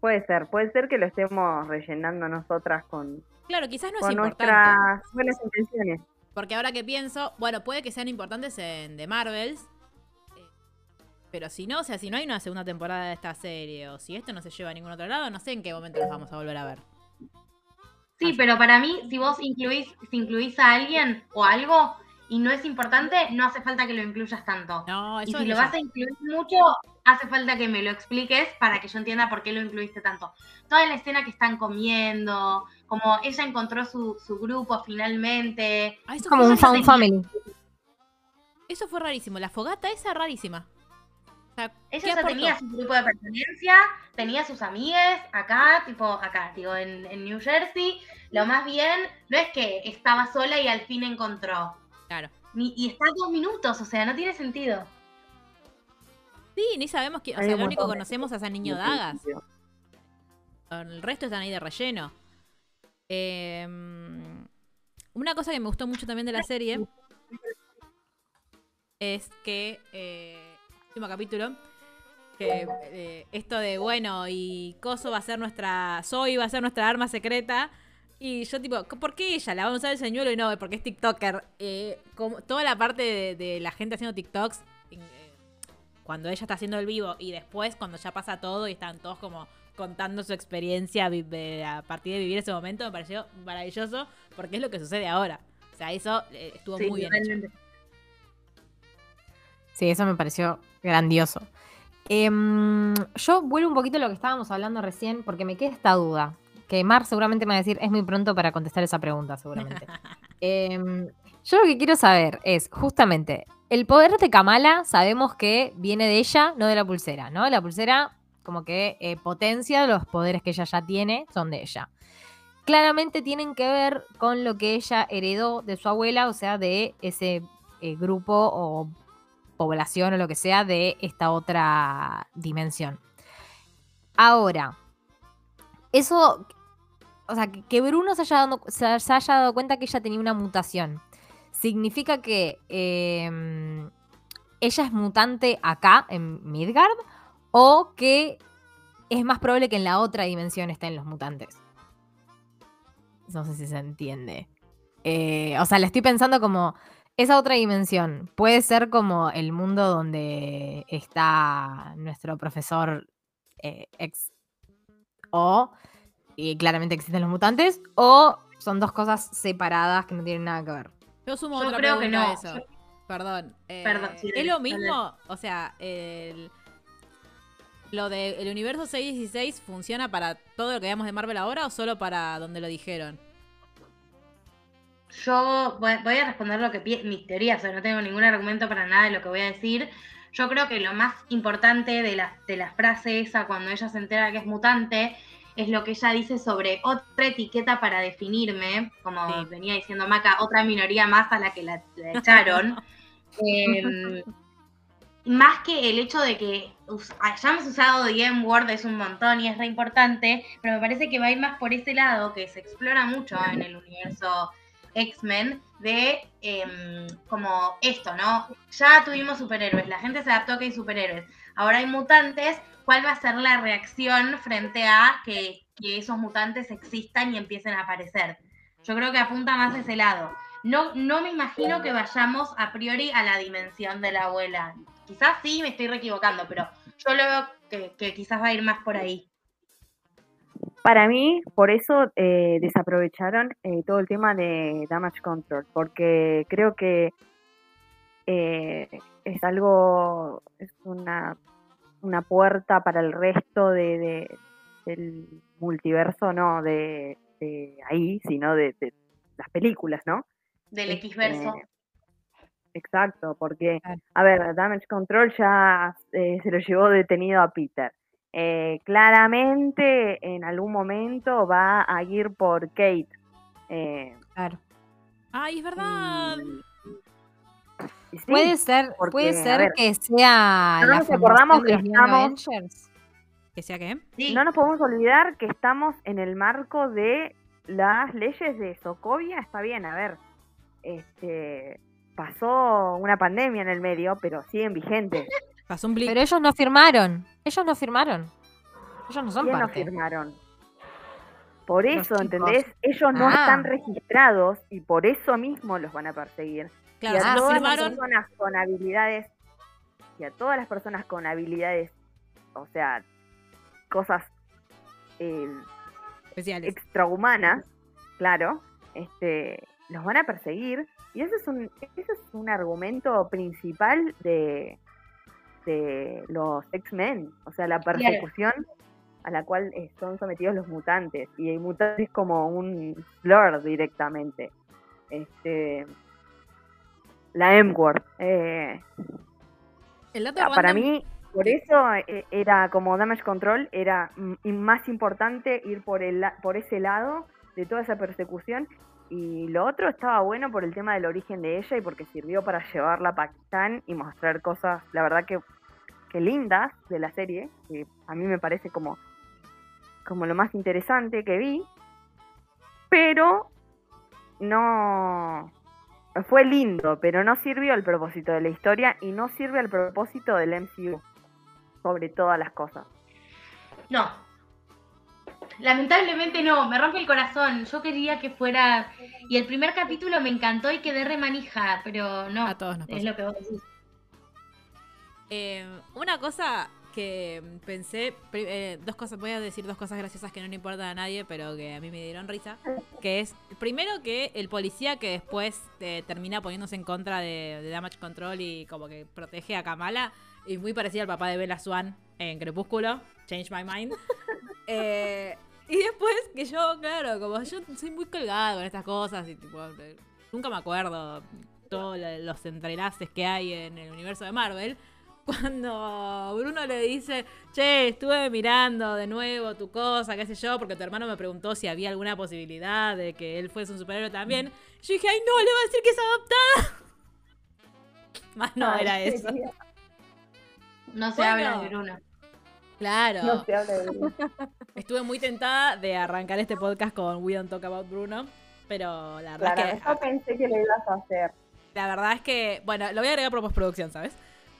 Puede ser, puede ser que lo estemos rellenando nosotras con, Claro, quizás no es con importante. nuestras buenas intenciones. Porque ahora que pienso, bueno, puede que sean importantes en The Marvels. eh, Pero si no, o sea, si no hay una segunda temporada de esta serie, o si esto no se lleva a ningún otro lado, no sé en qué momento los vamos a volver a ver. Sí, pero para mí, si vos incluís, si incluís a alguien o algo y no es importante, no hace falta que lo incluyas tanto. No, Y eso si es lo eso. vas a incluir mucho, hace falta que me lo expliques para que yo entienda por qué lo incluiste tanto. Toda la escena que están comiendo, como ella encontró su, su grupo finalmente. Ah, eso, Como un fan family. eso fue rarísimo. La fogata esa rarísima. O sea, ¿qué Ella ya aportó? tenía su grupo de pertenencia, tenía sus amigues acá, tipo acá, digo, en, en New Jersey. Lo más bien, no es que estaba sola y al fin encontró. Claro. Ni- y está dos minutos, o sea, no tiene sentido. Sí, ni sabemos quién. O sea, lo único que conocemos es a Niño Dagas. principio. El resto están ahí de relleno. Eh, una cosa que me gustó mucho también de la serie es que, eh, último capítulo, que eh, esto de, bueno, y Coso va a ser nuestra, Zoe va a ser nuestra arma secreta. Y yo tipo, ¿por qué ella? La vamos a usar el señuelo y no, porque es TikToker. Eh, como, toda la parte de, de la gente haciendo TikToks, eh, cuando ella está haciendo el vivo y después cuando ya pasa todo y están todos como contando su experiencia a partir de vivir ese momento, me pareció maravilloso porque es lo que sucede ahora. O sea, eso eh, estuvo Sí, muy bien hecho. Sí, eso me pareció grandioso. Em, yo vuelvo un poquito a lo que estábamos hablando recién, porque me queda esta duda. Que Mar seguramente me va a decir, es muy pronto para contestar esa pregunta, seguramente. Em, yo lo que quiero saber es, justamente, el poder de Kamala sabemos que viene de ella, no de la pulsera, ¿no? La pulsera como que eh, potencia los poderes que ella ya tiene, son de ella. Claramente tienen que ver con lo que ella heredó de su abuela, o sea, de ese eh, grupo o población o lo que sea de esta otra dimensión. Ahora, eso, o sea, que, Bruno se haya, dado, se, haya dado cuenta que ella tenía una mutación, significa que eh, ella es mutante acá, en Midgard, o que es más probable que en la otra dimensión estén los mutantes. No sé si se entiende. Eh, o sea, le estoy pensando como esa otra dimensión. Puede ser como el mundo donde está nuestro profesor eh, ex. O y claramente existen los mutantes. O son dos cosas separadas que no tienen nada que ver. Yo sumo Yo otra creo que pregunta a no. eso. Yo- Perdón. eh, Perdón, sí, ¿Es lo mismo? O sea, el, lo del universo 616 funciona para todo lo que veamos de Marvel ahora o solo para donde lo dijeron? Yo voy, a responder lo que mis teorías, o sea, no tengo ningún argumento para nada de lo que voy a decir. Yo creo que lo más importante de la, de la frase esa cuando ella se entera que es mutante es lo que ella dice sobre otra etiqueta para definirme, como Sí. venía diciendo Maca, otra minoría más a la que la, la echaron. Em, más que el hecho de que hayamos usado The M-Word es un montón y es re importante, pero me parece que va a ir más por ese lado que se explora mucho en el universo X-Men de em, como esto, ¿no? Ya tuvimos superhéroes, la gente se adaptó que hay superhéroes, ahora hay mutantes, ¿cuál va a ser la reacción frente a que, esos mutantes existan y empiecen a aparecer? Yo creo que apunta más a ese lado. No, no me imagino que vayamos a priori a la dimensión de la abuela. Quizás sí, me estoy equivocando, pero yo lo veo que quizás va a ir más por ahí. Para mí, por eso eh, desaprovecharon eh, todo el tema de Damage Control, porque creo que eh, es algo, es una, una puerta para el resto de, de- del multiverso, no de, de ahí, sino de, de las películas, ¿no? Del Este, X-verso. Exacto, porque, a ver, Damage Control ya eh, se lo llevó detenido a Peter. Eh, claramente en algún momento va a ir por Kate. Eh, Claro. Ay, es verdad. y- y sí, puede ser, porque, puede ser ver, que sea no nos acordamos que los Young estamos- Avengers. ¿Que sea qué? Sí, no nos podemos olvidar que estamos en el marco de las leyes de Sokovia. Está bien, a ver, este pasó una pandemia en el medio, pero siguen vigentes. Pasó un blip. Pero ellos no firmaron. Ellos no firmaron. Ellos no son ¿Quién no parte. firmaron? Por Los eso, tipos. ¿entendés? Ellos no Ah. están registrados y por eso mismo los van a perseguir. claro, y a no todas las firmaron. personas con habilidades, y a todas las personas con habilidades, o sea, cosas eh, Especiales. extrahumanas, claro, este, los van a perseguir. Y ese es un, ese es un argumento principal de, de los X-Men. O sea, la persecución a la cual eh, son sometidos los mutantes. Y el mutante es como un slur directamente. Este, la M-Word. Eh, Ah, para mí, por eso eh, era como Damage Control, era más importante ir por, el, por ese lado de toda esa persecución. Y lo otro estaba bueno por el tema del origen de ella y porque sirvió para llevarla a Pakistán y mostrar cosas, la verdad que, que lindas de la serie, que a mí me parece como, como lo más interesante que vi. Pero no, fue lindo, pero no sirvió al propósito de la historia y no sirve al propósito del MCU, sobre todas las cosas. No. Lamentablemente no, me rompe el corazón. Yo quería que fuera. Y el primer capítulo me encantó y quedé remanija, pero no. A todos nos Es lo que vos decís. Eh, una cosa que pensé, eh, dos cosas, voy a decir dos cosas graciosas que no le importan a nadie, pero que a mí me dieron risa, que es, primero que el policía que después eh, termina poniéndose en contra de, de Damage Control y como que protege a Kamala, y muy parecido al papá de Bella Swan en Crepúsculo, Change My Mind. Eh, y después que yo, claro, como yo soy muy colgada con estas cosas y tipo, eh, nunca me acuerdo todos lo- los entrelaces que hay en el universo de Marvel. Cuando Bruno le dice, che, estuve mirando de nuevo tu cosa, qué sé yo, porque tu hermano me preguntó si había alguna posibilidad de que él fuese un superhéroe también. Yo dije, ay no, le va a decir que es adoptada. Más no Ay, era eso. No se Bueno. habla de Bruno. Claro. No se habla de Estuve muy tentada de arrancar este podcast con We Don't Talk About Bruno. Pero la verdad Claro, es que. yo pensé que lo ibas a hacer. La verdad es que. Bueno, lo voy a agregar por postproducción, ¿sabes?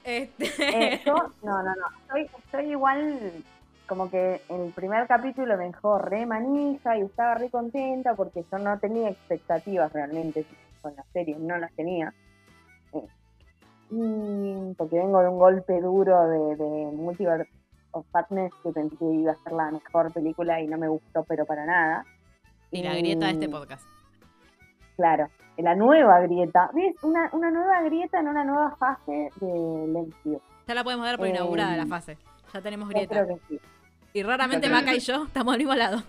Este. Eh, yo, no, no, no. Estoy, estoy igual, como que en el primer capítulo me dejó re manija y estaba re contenta porque yo no tenía expectativas realmente con la serie, no las tenía. Eh, y porque vengo de un golpe duro de, de Multiverse of Fatness que pensé que iba a ser la mejor película y no me gustó, pero para nada. y la grieta de este podcast. Claro, la nueva grieta. ¿Ves? Una, una nueva grieta en una nueva fase del MCU. Ya la podemos dar por Eh, inaugurada la fase. Ya tenemos grieta. creo que sí. Y raramente Maca y yo estamos al mismo lado.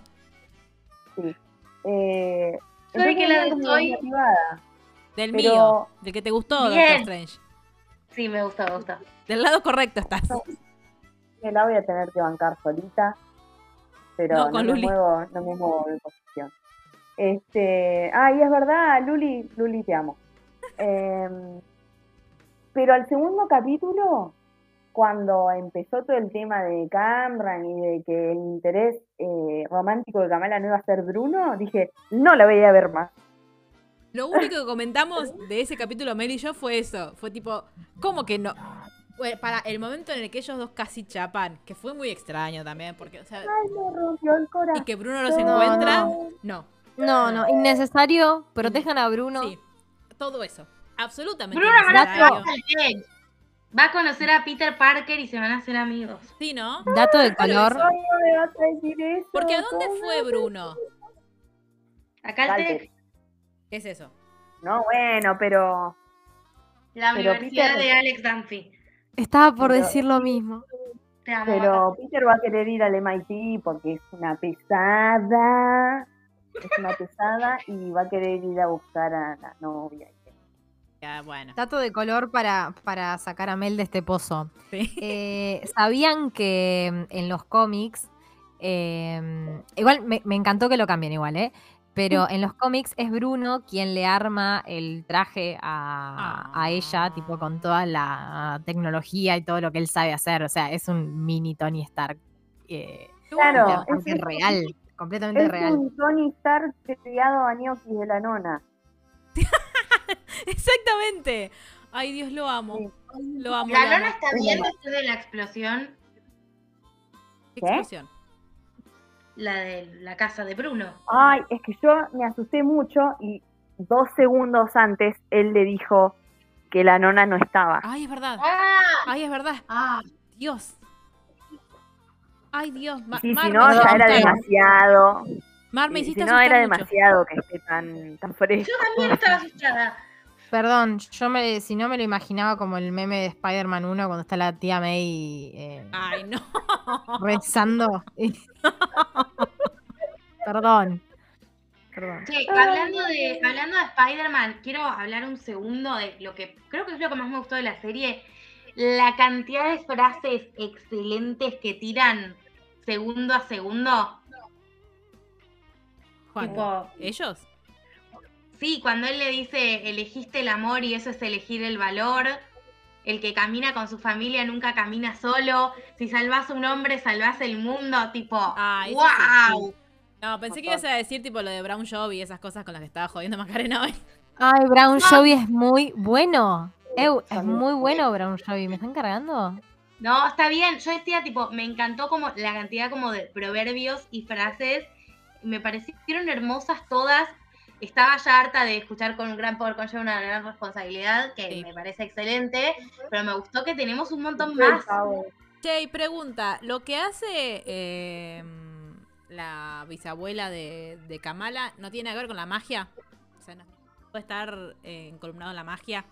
Eh, Yo vi entonces que la Soy- motivada, Del pero mío. Del que te gustó, Bien. Doctor Strange. Sí, me gusta, me gusta. Del lado correcto estás. me la voy a tener que bancar solita, pero No, no, con me Luli. muevo, no me muevo de posición. Este, ay, es verdad, Luli, Luli te amo. Em, pero al segundo capítulo, cuando empezó todo el tema de Cameron y de que el interés eh, romántico de Kamala no iba a ser Bruno, dije, no la voy a ver más. Lo único que comentamos de ese capítulo, Mel y yo, fue eso. Fue tipo, ¿cómo que no? Bueno, para el momento en el que ellos dos casi chapan, que fue muy extraño también, porque, o sea, Ay, me rompió el corazón. y que Bruno los encuentra, no. No. No, innecesario. Protejan a Bruno. Sí, todo eso. Absolutamente Bruno va a a conocer a Peter Parker y se van a hacer amigos. Sí, ¿no? Dato de color. no me vas a decir eso. Porque ¿a dónde fue Bruno? Acá el Caltech. Tech, ¿Qué es eso? No, bueno, pero la Pero universidad Peter- de Alex Dunphy. Estaba por Pero- decir lo mismo. Pero Peter va a querer ir al MIT porque es una pesada. Es una pesada y va a querer ir a buscar a la novia. Ya, bueno. Dato de color para, para sacar a Mel de este pozo. Sí. Eh, ¿Sabían que mm, en los cómics, eh, igual me, me encantó que lo cambien igual, ¿eh? Pero en los cómics es Bruno quien le arma el traje a, a ella, tipo con toda la tecnología y todo lo que él sabe hacer. O sea, es un mini Tony Stark. eh, Claro, es- real, completamente Es real. un Tony Stark criado a gnocchi de la nona. Exactamente. Ay, Dios, lo amo. Sí. Lo amo. La lo lona amo. está bien después de la explosión, ¿Qué ¿Qué? explosión? la de la casa de Bruno. Ay, es que yo me asusté mucho y dos segundos antes él le dijo que la nona no estaba. Ay, es verdad. ¡Ah! Ay, es verdad. ¡Ah! Dios. Ay, Dios. Mar, si no, ya era demasiado. Mar, me hiciste si no, era mucho. demasiado que esté tan, tan fresco. Yo también estaba asustada. Perdón, yo me, si no me lo imaginaba como el meme de Spider-Man 1 cuando está la tía May eh, Ay, no. rezando. Perdón. Perdón. Che, hablando de, hablando de Spider-Man, quiero hablar un segundo de lo que creo que es lo que más me gustó de la serie. La cantidad de frases excelentes que tiran segundo a segundo. Tipo, ¿Ellos? Sí, cuando él le dice, elegiste el amor y eso es elegir el valor. El que camina con su familia nunca camina solo. Si salvas a un hombre, salvas el mundo. Tipo, Ah, sí, ¡wow! No, pensé que ibas a decir tipo lo de Brown Job y esas cosas con las que estaba jodiendo Macarena hoy. Ay, Brown Jovi es muy bueno. Eu, es muy bueno Brown Jovi. ¿Me están cargando? No, está bien. Yo decía, tipo, me encantó como la cantidad como de proverbios y frases. Me parecieron hermosas todas. Estaba ya harta de escuchar con un gran poder conlleva una gran responsabilidad, que Sí. me parece excelente, pero me gustó que tenemos un montón más. Che, y pregunta, lo que hace eh, la bisabuela de, de Kamala no tiene que ver con la magia. O sea, no puede estar eh, encolumnado en la magia.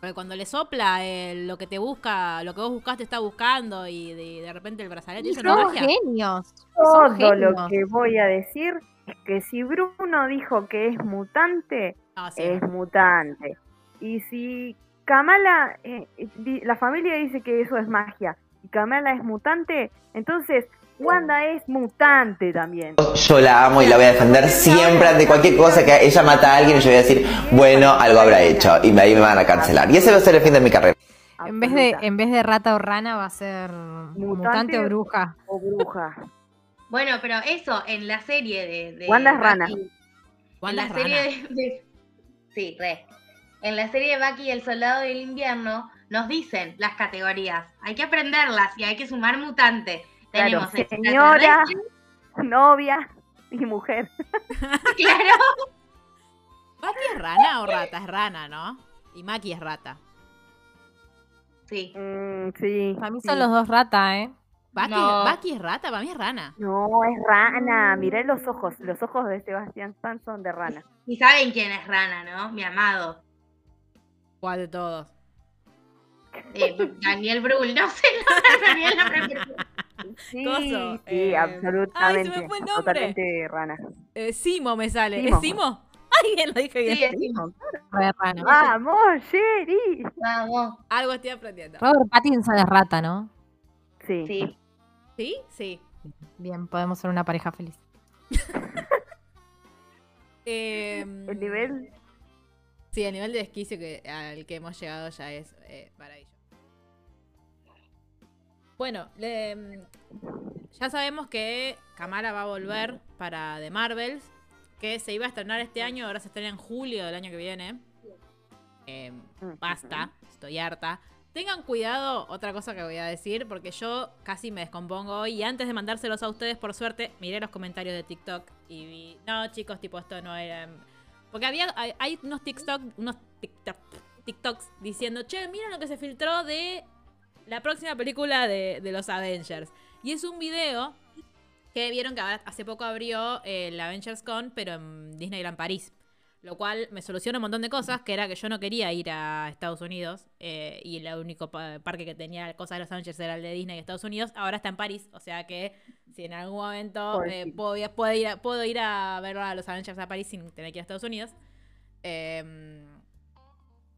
Porque cuando le sopla eh, lo que te busca, lo que vos buscaste está buscando y de, de repente el brazalete es Son magia. genios. Todo lo que voy a decir es que si Bruno dijo que es mutante, No, sí. es mutante. Y si Kamala, eh, di- la familia dice que eso es magia, y Kamala es mutante, entonces Wanda es mutante también. Yo la amo y la voy a defender siempre ante cualquier cosa que ella mata a alguien y yo voy a decir, bueno, algo habrá hecho y ahí me van a cancelar. Y ese va a ser el fin de mi carrera. En vez, de, en vez de rata o rana va a ser mutante, o bruja. o bruja. Bueno, pero eso, en la serie de... de Wanda es rana. Bucky- Wanda en es la serie rana. de, de- Sí, re. En la serie de Bucky y el Soldado del Invierno nos dicen las categorías. Hay que aprenderlas y hay que sumar mutante. Claro, Tenemos señora, novia y mujer. claro. ¿Maki es rana o rata? Es rana, ¿no? Y Maki es rata. Sí. Mm, sí. Para mí sí. son los dos rata, ¿eh? ¿Baki, No. Baki es rata? Para mí es rana. No, es rana. Mirá los ojos. Los ojos de Sebastián Stan son de rana. Y saben quién es Rana, ¿no? Mi amado. ¿Cuál de todos? Eh, Daniel Brühl. No sé Daniel, la prefiero. Sí, Coso, sí, eh, absolutamente. ay, se me fue el nombre. Totalmente rana. Eh, Simo me sale. Simo. ¿Es Simo? Ay, bien, lo dije bien. Sí, decimos. Re rana. ¡Vamos, Sherry! Vamos. Algo estoy aprendiendo. Robert Pattinson es rata, ¿no? Sí. Sí. ¿Sí? Sí. Bien, podemos ser una pareja feliz. Eh, El nivel. Sí, el nivel de desquicio que, al que hemos llegado ya es eh, maravilloso. Bueno, le- ya sabemos que Kamala va a volver para The Marvels, que se iba a estrenar este año, ahora se estrena en julio del año que viene. Eh, basta, estoy harta. Tengan cuidado, otra cosa que voy a decir, porque yo casi me descompongo hoy. Y antes de mandárselos a ustedes, por suerte, miré los comentarios de TikTok y vi. No, chicos, tipo, esto no era. Porque había. Hay, hay unos TikTok, unos TikTok, TikToks diciendo, che, miren lo que se filtró de la próxima película de, de los Avengers. Y es un video que vieron que hace poco abrió eh, el Avengers Con, pero en Disneyland París. Lo cual me soluciona un montón de cosas, que era que yo no quería ir a Estados Unidos eh, y el único pa- parque que tenía cosas de los Avengers era el de Disney de Estados Unidos. Ahora está en París, o sea que si en algún momento eh, puedo, ir- puedo ir a, puedo ir a ver a los Avengers a París sin tener que ir a Estados Unidos. Eh,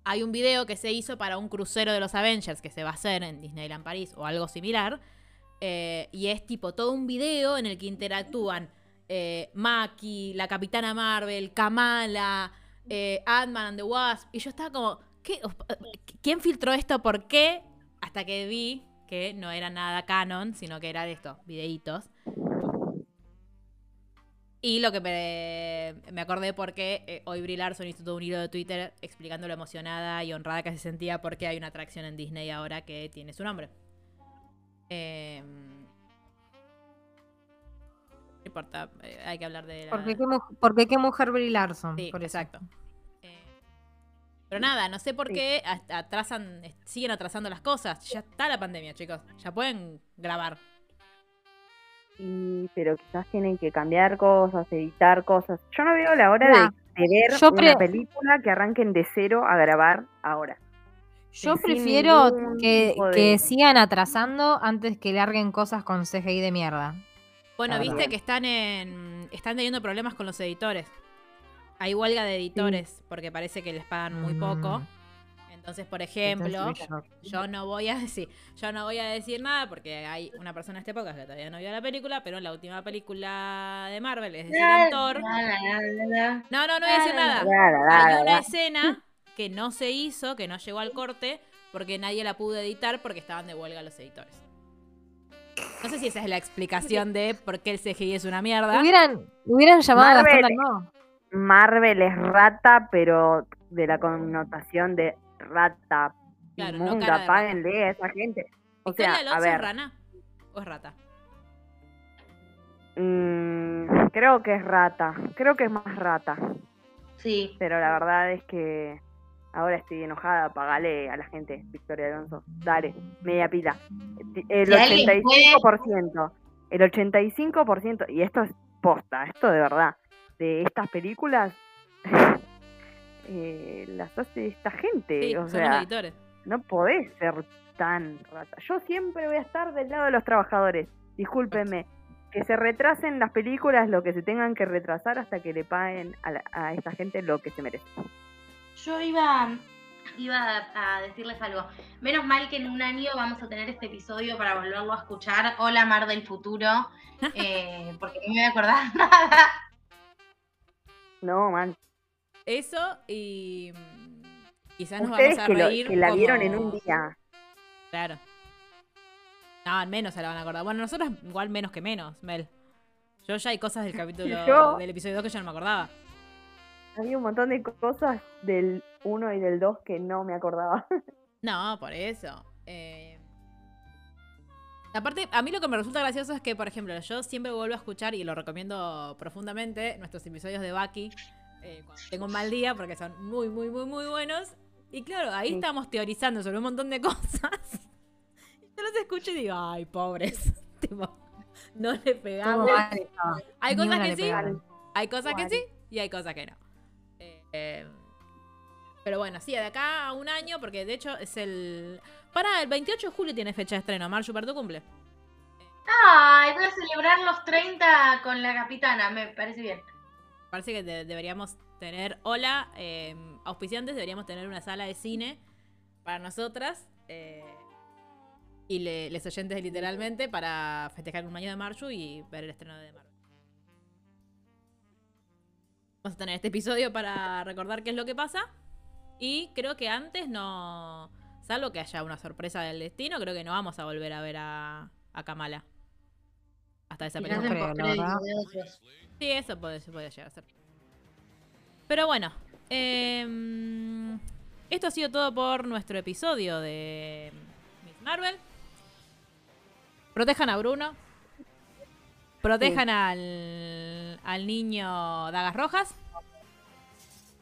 hay un video que se hizo para un crucero de los Avengers que se va a hacer en Disneyland París o algo similar. eh, y es tipo todo un video en el que interactúan eh, Maki, la Capitana Marvel, Kamala, eh, Ant-Man and the Wasp. Y yo estaba como, ¿qué? ¿quién filtró esto? ¿Por qué? Hasta que vi que no era nada canon, sino que era de estos videitos. Y lo que me, me acordé porque eh, hoy Brie Larson hizo todo un hilo de Twitter explicando lo emocionada y honrada que se sentía porque hay una atracción en Disney ahora que tiene su nombre. Eh, no importa, eh, hay que hablar de la... Porque qué, qué mujer Brie Larson. Sí, por exacto. Eh, pero nada, no sé por qué at- atrasan, siguen atrasando las cosas. Ya está la pandemia, chicos. Ya pueden grabar. Y pero quizás tienen que cambiar cosas, editar cosas. Yo no veo la hora Mira, de, de ver yo una pre- película que arranquen de cero a grabar ahora. Yo sin prefiero que, tipo de- que sigan atrasando antes que larguen cosas con CGI de mierda. Bueno, La viste verdad. que están en están teniendo problemas con los editores. Hay huelga de editores porque parece que les pagan muy poco. Entonces, por ejemplo, yo no voy a decir, yo no voy a decir nada porque hay una persona en este podcast que todavía no vio la película, pero en la última película de Marvel, es decir, en Thor. La, la, la, la, la. No, no, no voy a decir nada. La, la, la, Hay la, una la. escena que no se hizo, que no llegó al corte, porque nadie la pudo editar porque estaban de huelga los editores. No sé si esa es la explicación de por qué el CGI es una mierda. Hubieran, hubieran llamado a Marvel. Gastón no. Marvel es rata, pero de la connotación de rata Claro, no inmunda, de páguenle a esa gente. O ¿Victoria sea, a Alonso es ver, rana o es rata? mm, creo que es rata, creo que es más rata, Sí. pero la verdad es que ahora estoy enojada, pagale a la gente, Victoria Alonso, dale, media pila. El Si alguien 85%, el 85%, y esto es posta, esto de verdad, de estas películas eh, las hace esta gente, Sí, o son sea, editores. no podés ser tan rata. Yo siempre voy a estar del lado de los trabajadores. Discúlpenme. Que se retrasen las películas lo que se tengan que retrasar hasta que le paguen a, la- a esta gente lo que se merece. Yo iba, iba a decirles algo. Menos mal que en un año vamos a tener este episodio para volverlo a escuchar. Hola Mar del futuro. eh, porque no me voy a acordar nada. No, man. Eso y mm, quizás nos vamos a que, lo- reír que la vieron en un día. Claro. No, al menos se la van a acordar. Bueno, nosotros igual menos que menos, Mel. Yo ya hay cosas del capítulo Yo- del episodio 2 que yo no me acordaba. Había un montón de cosas del 1 y del 2 que no me acordaba. No, por eso. Eh, Aparte, a mí lo que me resulta gracioso es que, por ejemplo, yo siempre vuelvo a escuchar y lo recomiendo profundamente nuestros episodios de Bucky eh, cuando tengo un mal día porque son muy, muy, muy, muy buenos. Y claro, ahí estamos teorizando sobre un montón de cosas. Y yo los escucho y digo, ay, pobres. Tipo, no le pegamos. Hay Ni cosas que sí, pegaron. hay cosas que sí y hay cosas que no. Eh, eh, pero bueno, sí, de acá a un año, porque de hecho es el. Para, el 28 de julio tiene fecha de estreno. Marchu para tu cumple. Ay, voy a celebrar los 30 con la capitana. Me parece bien. Parece que de- deberíamos tener. Hola, eh, auspiciantes, deberíamos tener una sala de cine para nosotras. eh, y le- oyentes literalmente para festejar un año de Marchu y ver el estreno de Marvel. Vamos a tener este episodio para recordar qué es lo que pasa. Y creo que antes no. Salvo que haya una sorpresa del destino, creo que no vamos a volver a ver a, a Kamala. Hasta esa no película. hacen creo, la verdad. Sí, eso puede, puede llegar a ser. Pero bueno, em, esto ha sido todo por nuestro episodio de Miss Marvel. Protejan a Bruno. Protejan al, al niño Dagas Rojas.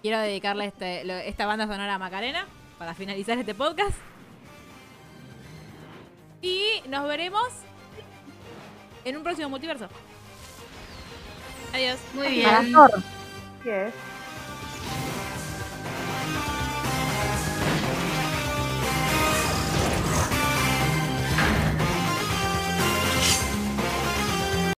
Quiero dedicarle este, lo- esta banda sonora a Macarena para finalizar este podcast. Y nos veremos en un próximo multiverso. Adiós. Muy bien. Thor. ¿Qué es?